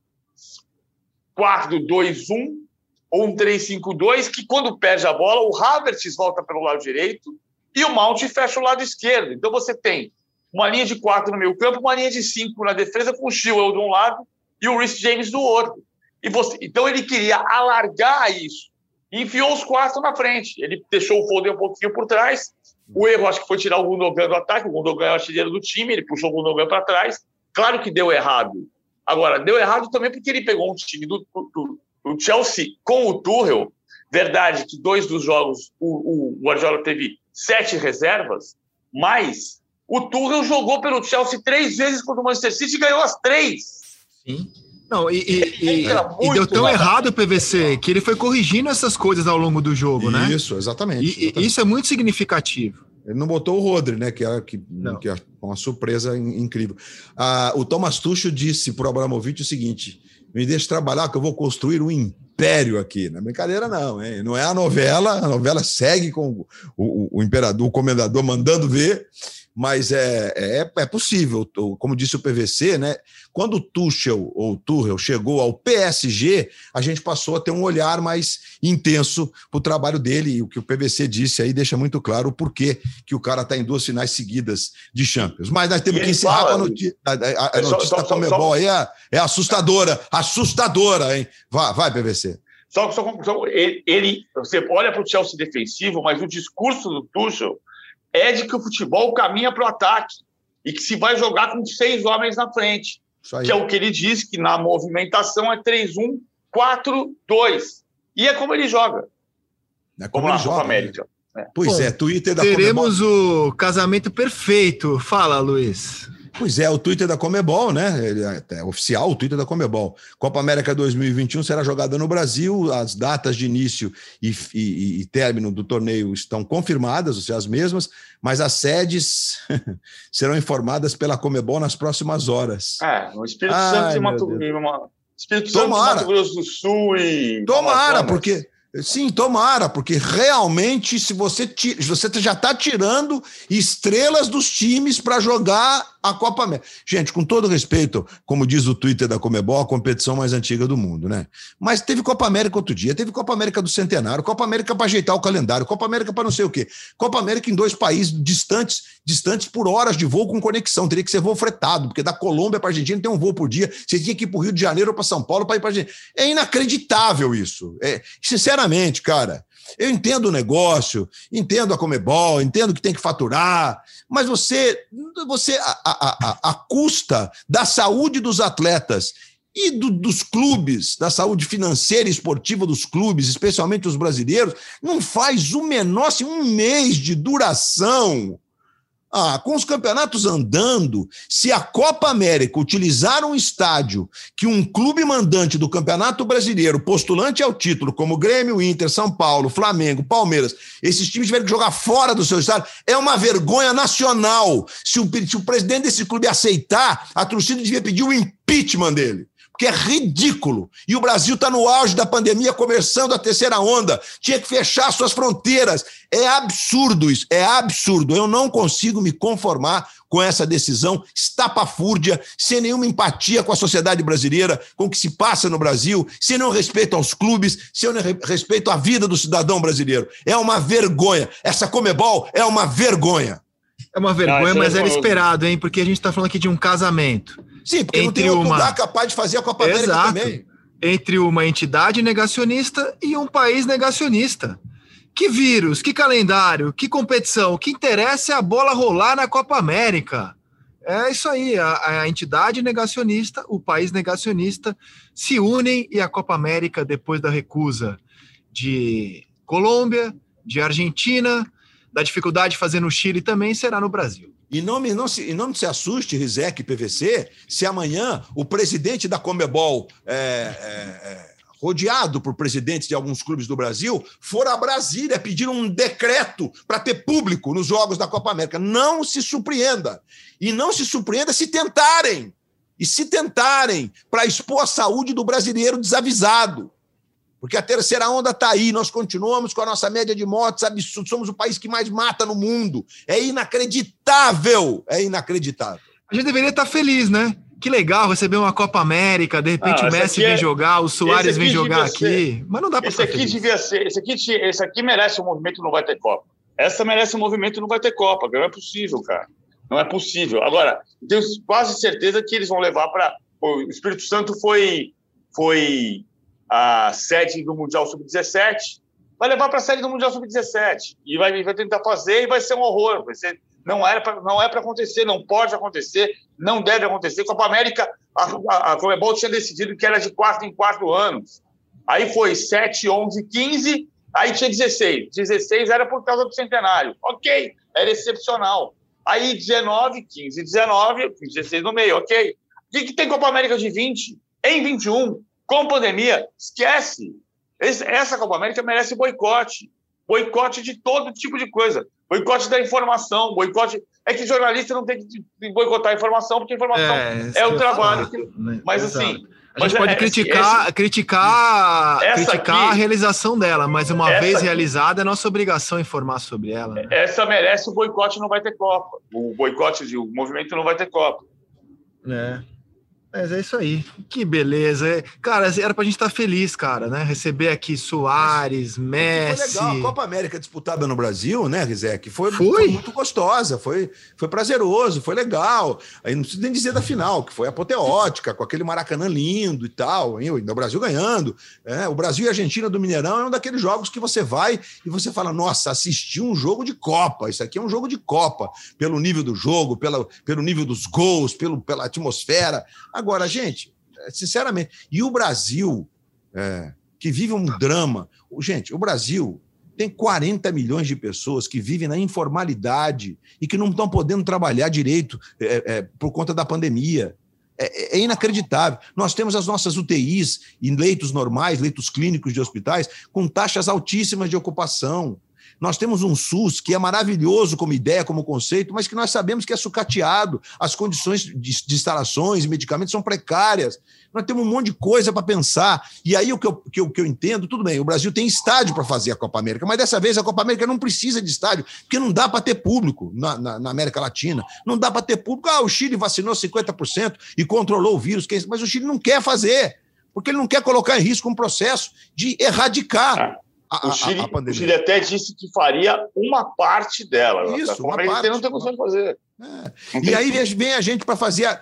4 2 1 ou um 3-5-2 que quando perde a bola, o Havertz volta pelo lado direito e o Mount fecha o lado esquerdo. Então você tem uma linha de 4 no meio campo, uma linha de 5 na defesa com o Chilwell de um lado e o Rhys James do outro. E você, então ele queria alargar isso. E enfiou os quatro na frente. Ele deixou o Foden um pouquinho por trás o erro, acho que foi tirar o Gundogan do ataque. O Gundogan é o artilheiro do time, ele puxou o Gundogan para trás. Claro que deu errado. Agora, deu errado também porque ele pegou um time do, do, do Chelsea com o Tuchel. Verdade que dois dos jogos o, o Guardiola teve sete reservas, mas o Tuchel jogou pelo Chelsea três vezes contra o Manchester City e ganhou as três. Sim. Não, e, e, e, e deu tão errado o PVC que ele foi corrigindo essas coisas ao longo do jogo, isso, né? Isso, exatamente, exatamente. isso é muito significativo. Ele não botou o Rodri, né? Que é, que, que é uma surpresa incrível. Ah, o Thomas Tuchel disse para o Abramovich o seguinte: me deixe trabalhar, que eu vou construir um império aqui. Não é brincadeira, não, hein? Não é a novela, a novela segue com o, o, o imperador, o comendador mandando ver mas é, é, é, possível. Como disse o PVC, né? Quando o Tuchel ou Tuchel chegou ao PSG, a gente passou a ter um olhar mais intenso para o trabalho dele. E o que o PVC disse aí deixa muito claro o porquê que o cara está em duas finais seguidas de Champions. Mas nós temos que encerrar fala, a notícia. A, a, a notícia só, da Comebol aí é, é assustadora, assustadora, hein? Vai, vai PVC. Só, só, só ele, ele, você olha para o Chelsea defensivo, mas o discurso do Tuchel é de que o futebol caminha para o ataque e que se vai jogar com seis homens na frente. Que é o que ele diz, que na movimentação é 3-1, 4-2. E é como ele joga. É como, como ele joga. América. É. Pois Bom, é, Twitter da Teremos Comebol. o casamento perfeito. Fala, Luiz. Pois é, o Twitter da Comebol, né? É, é oficial o Twitter da Comebol. Copa América 2021 será jogada no Brasil. As datas de início e, e, e término do torneio estão confirmadas, ou seja, as mesmas, mas as sedes serão informadas pela Comebol nas próximas horas. É, o Espírito Ai, Santo e Mato, Espírito Santo Mato Grosso do Sul e. Tomara, porque Sim, tomara, porque realmente, se você, se você já está tirando estrelas dos times para jogar a Copa América. Gente, com todo respeito, como diz o Twitter da Comebol, a competição mais antiga do mundo, né? Mas teve Copa América outro dia, teve Copa América do Centenário, Copa América para ajeitar o calendário, Copa América para não sei o quê. Copa América em dois países distantes, distantes por horas de voo com conexão. Teria que ser voo fretado, porque da Colômbia para Argentina tem um voo por dia. Você tinha que ir para o Rio de Janeiro ou para São Paulo para ir para Argentina. É inacreditável isso. É, sinceramente, cara. Eu entendo o negócio, entendo a Comebol, entendo que tem que faturar, mas você, você a, a, a, a custa da saúde dos atletas e do, dos clubes, da saúde financeira e esportiva dos clubes, especialmente os brasileiros, não faz o menor, assim, um mês de duração ah, com os campeonatos andando, se a Copa América utilizar um estádio que um clube mandante do Campeonato Brasileiro, postulante ao título, como Grêmio, Inter, São Paulo, Flamengo, Palmeiras, esses times tiverem que jogar fora do seu estádio, é uma vergonha nacional. Se o, se o presidente desse clube aceitar, a torcida devia pedir o impeachment dele porque é ridículo. E o Brasil está no auge da pandemia, começando a terceira onda, tinha que fechar suas fronteiras. É absurdo isso, é absurdo. Eu não consigo me conformar com essa decisão estapafúrdia, sem nenhuma empatia com a sociedade brasileira, com o que se passa no Brasil, sem nenhum respeito aos clubes, sem nenhum respeito à vida do cidadão brasileiro. É uma vergonha. Essa Comebol é uma vergonha. É uma vergonha, não, mas era esperado, hein? Porque a gente está falando aqui de um casamento Sim, porque entre não tem outro uma... lugar capaz de fazer a Copa América Exato. também. Entre uma entidade negacionista e um país negacionista. Que vírus, que calendário, que competição. O que interessa é a bola rolar na Copa América. É isso aí, a, a, entidade negacionista, o país negacionista se unem e a Copa América, depois da recusa de Colômbia, de Argentina, da dificuldade de fazer no Chile também, será no Brasil. E não, não, se, não se assuste, Rizek e PVC, se amanhã o presidente da Comebol, é, é, é, rodeado por presidentes de alguns clubes do Brasil, for a Brasília pedir um decreto para ter público nos Jogos da Copa América. Não se surpreenda. E não se surpreenda se tentarem. E se tentarem para expor a saúde do brasileiro desavisado. Porque a terceira onda está aí, nós continuamos com a nossa média de mortes absurda, somos o país que mais mata no mundo. É inacreditável, é inacreditável. A gente deveria estar tá feliz, né? Que legal receber uma Copa América, de repente ah, o Messi é... vem jogar, o Soares vem jogar aqui, ser... mas não dá para Esse aqui feliz. devia ser, esse aqui, esse aqui merece um movimento não vai ter Copa. Essa merece um movimento não vai ter Copa, não é possível, cara. Não é possível. Agora, tenho quase certeza que eles vão levar para o Espírito Santo foi foi a sede do Mundial Sub-17, vai levar para a sede do Mundial Sub-17 e vai, vai tentar fazer e vai ser um horror. Vai ser, não, era pra, não é para acontecer, não pode acontecer, não deve acontecer. Copa América, a, a, a Comebol tinha decidido que era de quatro em quatro anos. Aí foi 7, 11, 15, aí tinha 16. 16 era por causa do centenário. Ok, era excepcional. Aí 19, 15, 19, 16 no meio, ok. O que, que tem Copa América de 20? Em 21, com pandemia, esquece. essa Copa América merece boicote. Boicote de todo tipo de coisa. Boicote da informação, boicote. É que jornalista não tem que boicotar a informação, porque a informação é, é o trabalho. Que... Né? Mas Exato. assim. A gente pode é, criticar, esse, criticar, criticar aqui, a realização dela, mas uma vez aqui, realizada, é nossa obrigação informar sobre ela. Né? Essa merece o boicote, não vai ter Copa. O boicote, o movimento não vai ter Copa. É. Mas é isso aí. Que beleza. Cara, era pra gente estar tá feliz, cara, né? Receber aqui Soares, Messi. Foi legal. A Copa América disputada no Brasil, né, Rizek? Foi, foi? foi muito gostosa, foi, foi prazeroso, foi legal. Aí não preciso nem dizer da final, que foi apoteótica, com aquele Maracanã lindo e tal. Hein? O Brasil ganhando. É, o Brasil e a Argentina do Mineirão é um daqueles jogos que você vai e você fala: nossa, assisti um jogo de Copa. Isso aqui é um jogo de Copa, pelo nível do jogo, pela, pelo nível dos gols, pelo, pela atmosfera. Agora, gente, sinceramente, e o Brasil, é, que vive um drama. Gente, o Brasil tem 40 milhões de pessoas que vivem na informalidade e que não estão podendo trabalhar direito é, é, por conta da pandemia. É, é, inacreditável. Nós temos as nossas UTIs em leitos normais, leitos clínicos de hospitais, com taxas altíssimas de ocupação. Nós temos um SUS que é maravilhoso como ideia, como conceito, mas que nós sabemos que é sucateado, as condições de, de instalações medicamentos são precárias. Nós temos um monte de coisa para pensar. E aí o que eu, que, eu, que eu entendo, tudo bem, o Brasil tem estádio para fazer a Copa América, mas dessa vez a Copa América não precisa de estádio, porque não dá para ter público na, na, na, América Latina. Não dá para ter público. Ah, o Chile vacinou 50% e controlou o vírus, mas o Chile não quer fazer, porque ele não quer colocar em risco um processo de erradicar. A, o, Chile, a, a o, Chile, até disse que faria uma parte dela. Isso, uma parte, não tem condição de fazer. É. E aí vem a gente para fazer.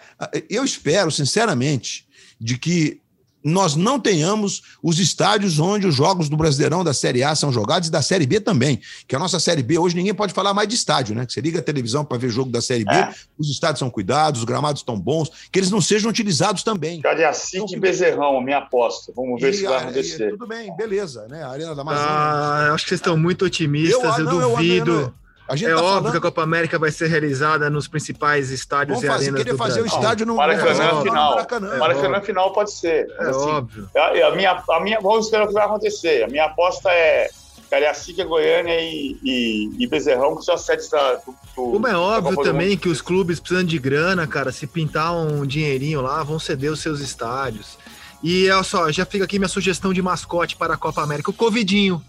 Eu espero, sinceramente, de que nós não tenhamos os estádios onde os jogos do Brasileirão da Série A são jogados e da Série B também. Que a nossa Série B, hoje ninguém pode falar mais de estádio, né? Que você liga a televisão para ver jogo da Série B, é. os estádios são cuidados, os gramados estão bons, que eles não sejam utilizados também. Cadê a City então, Bezerrão, minha aposta? Vamos ver e, se vai acontecer. tudo bem, beleza, né? A Arena da Amazônia. Ah, acho que vocês estão muito otimistas, eu, eu não, duvido. Eu, é tá óbvio falando... que a Copa América vai ser realizada nos principais estádios Vamos e fazer, arenas querer fazer Brasil. o estádio no Maracanã final. Maracanã, Maracanã final pode ser. É assim, óbvio. A, a, minha, a minha, vamos esperar o que vai acontecer. A minha aposta é Cariacica, Goiânia e, e, e Bezerrão, que são as sete da, do, Como é óbvio também que os clubes precisam de grana, cara. Se pintar um dinheirinho lá, vão ceder os seus estádios. E olha só, já fica aqui minha sugestão de mascote para a Copa América: o Covidinho,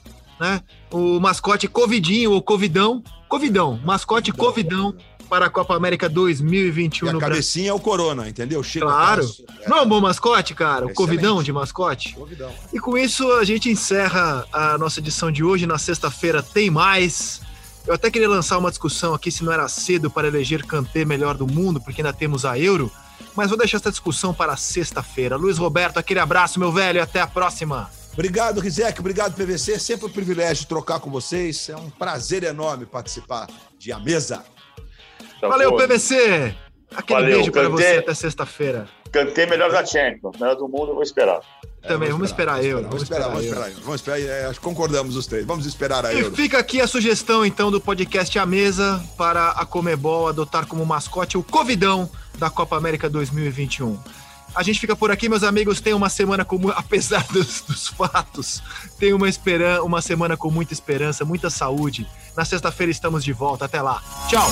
né? O mascote Covidinho ou Covidão Covidão, mascote Covidão para a Copa América 2021 e a no cabecinha Brasil. é o Corona, entendeu? Chega claro. Não é um bom mascote, cara? O Covidão de mascote? Covidão. E com isso a gente encerra a nossa edição de hoje. Na sexta-feira tem mais. Eu até queria lançar uma discussão aqui se não era cedo para eleger Kanté melhor do mundo, porque ainda temos a Euro. Mas vou deixar essa discussão para sexta-feira. Luiz Roberto, aquele abraço, meu velho, e até a próxima. Obrigado, Rizek. Obrigado, PVC. Sempre um privilégio trocar com vocês. É um prazer enorme participar de A Mesa. Tá Valeu, PVC. Aquele Valeu, beijo para você até sexta-feira. Cantei melhor da Champions. Melhor do mundo, eu vou esperar. É, Também, vamos esperar, vamos esperar eu. Vamos esperar, vamos esperar. Vamos esperar, é, acho que concordamos os três. Vamos esperar a E Euro. fica aqui a sugestão, então, do podcast A Mesa para a Comebol adotar como mascote o Covidão da Copa América 2021. A gente fica por aqui, meus amigos. Tem uma semana com, apesar dos, dos fatos, tem uma, esperan uma semana com muita esperança, muita saúde. Na sexta-feira estamos de volta. Até lá. Tchau.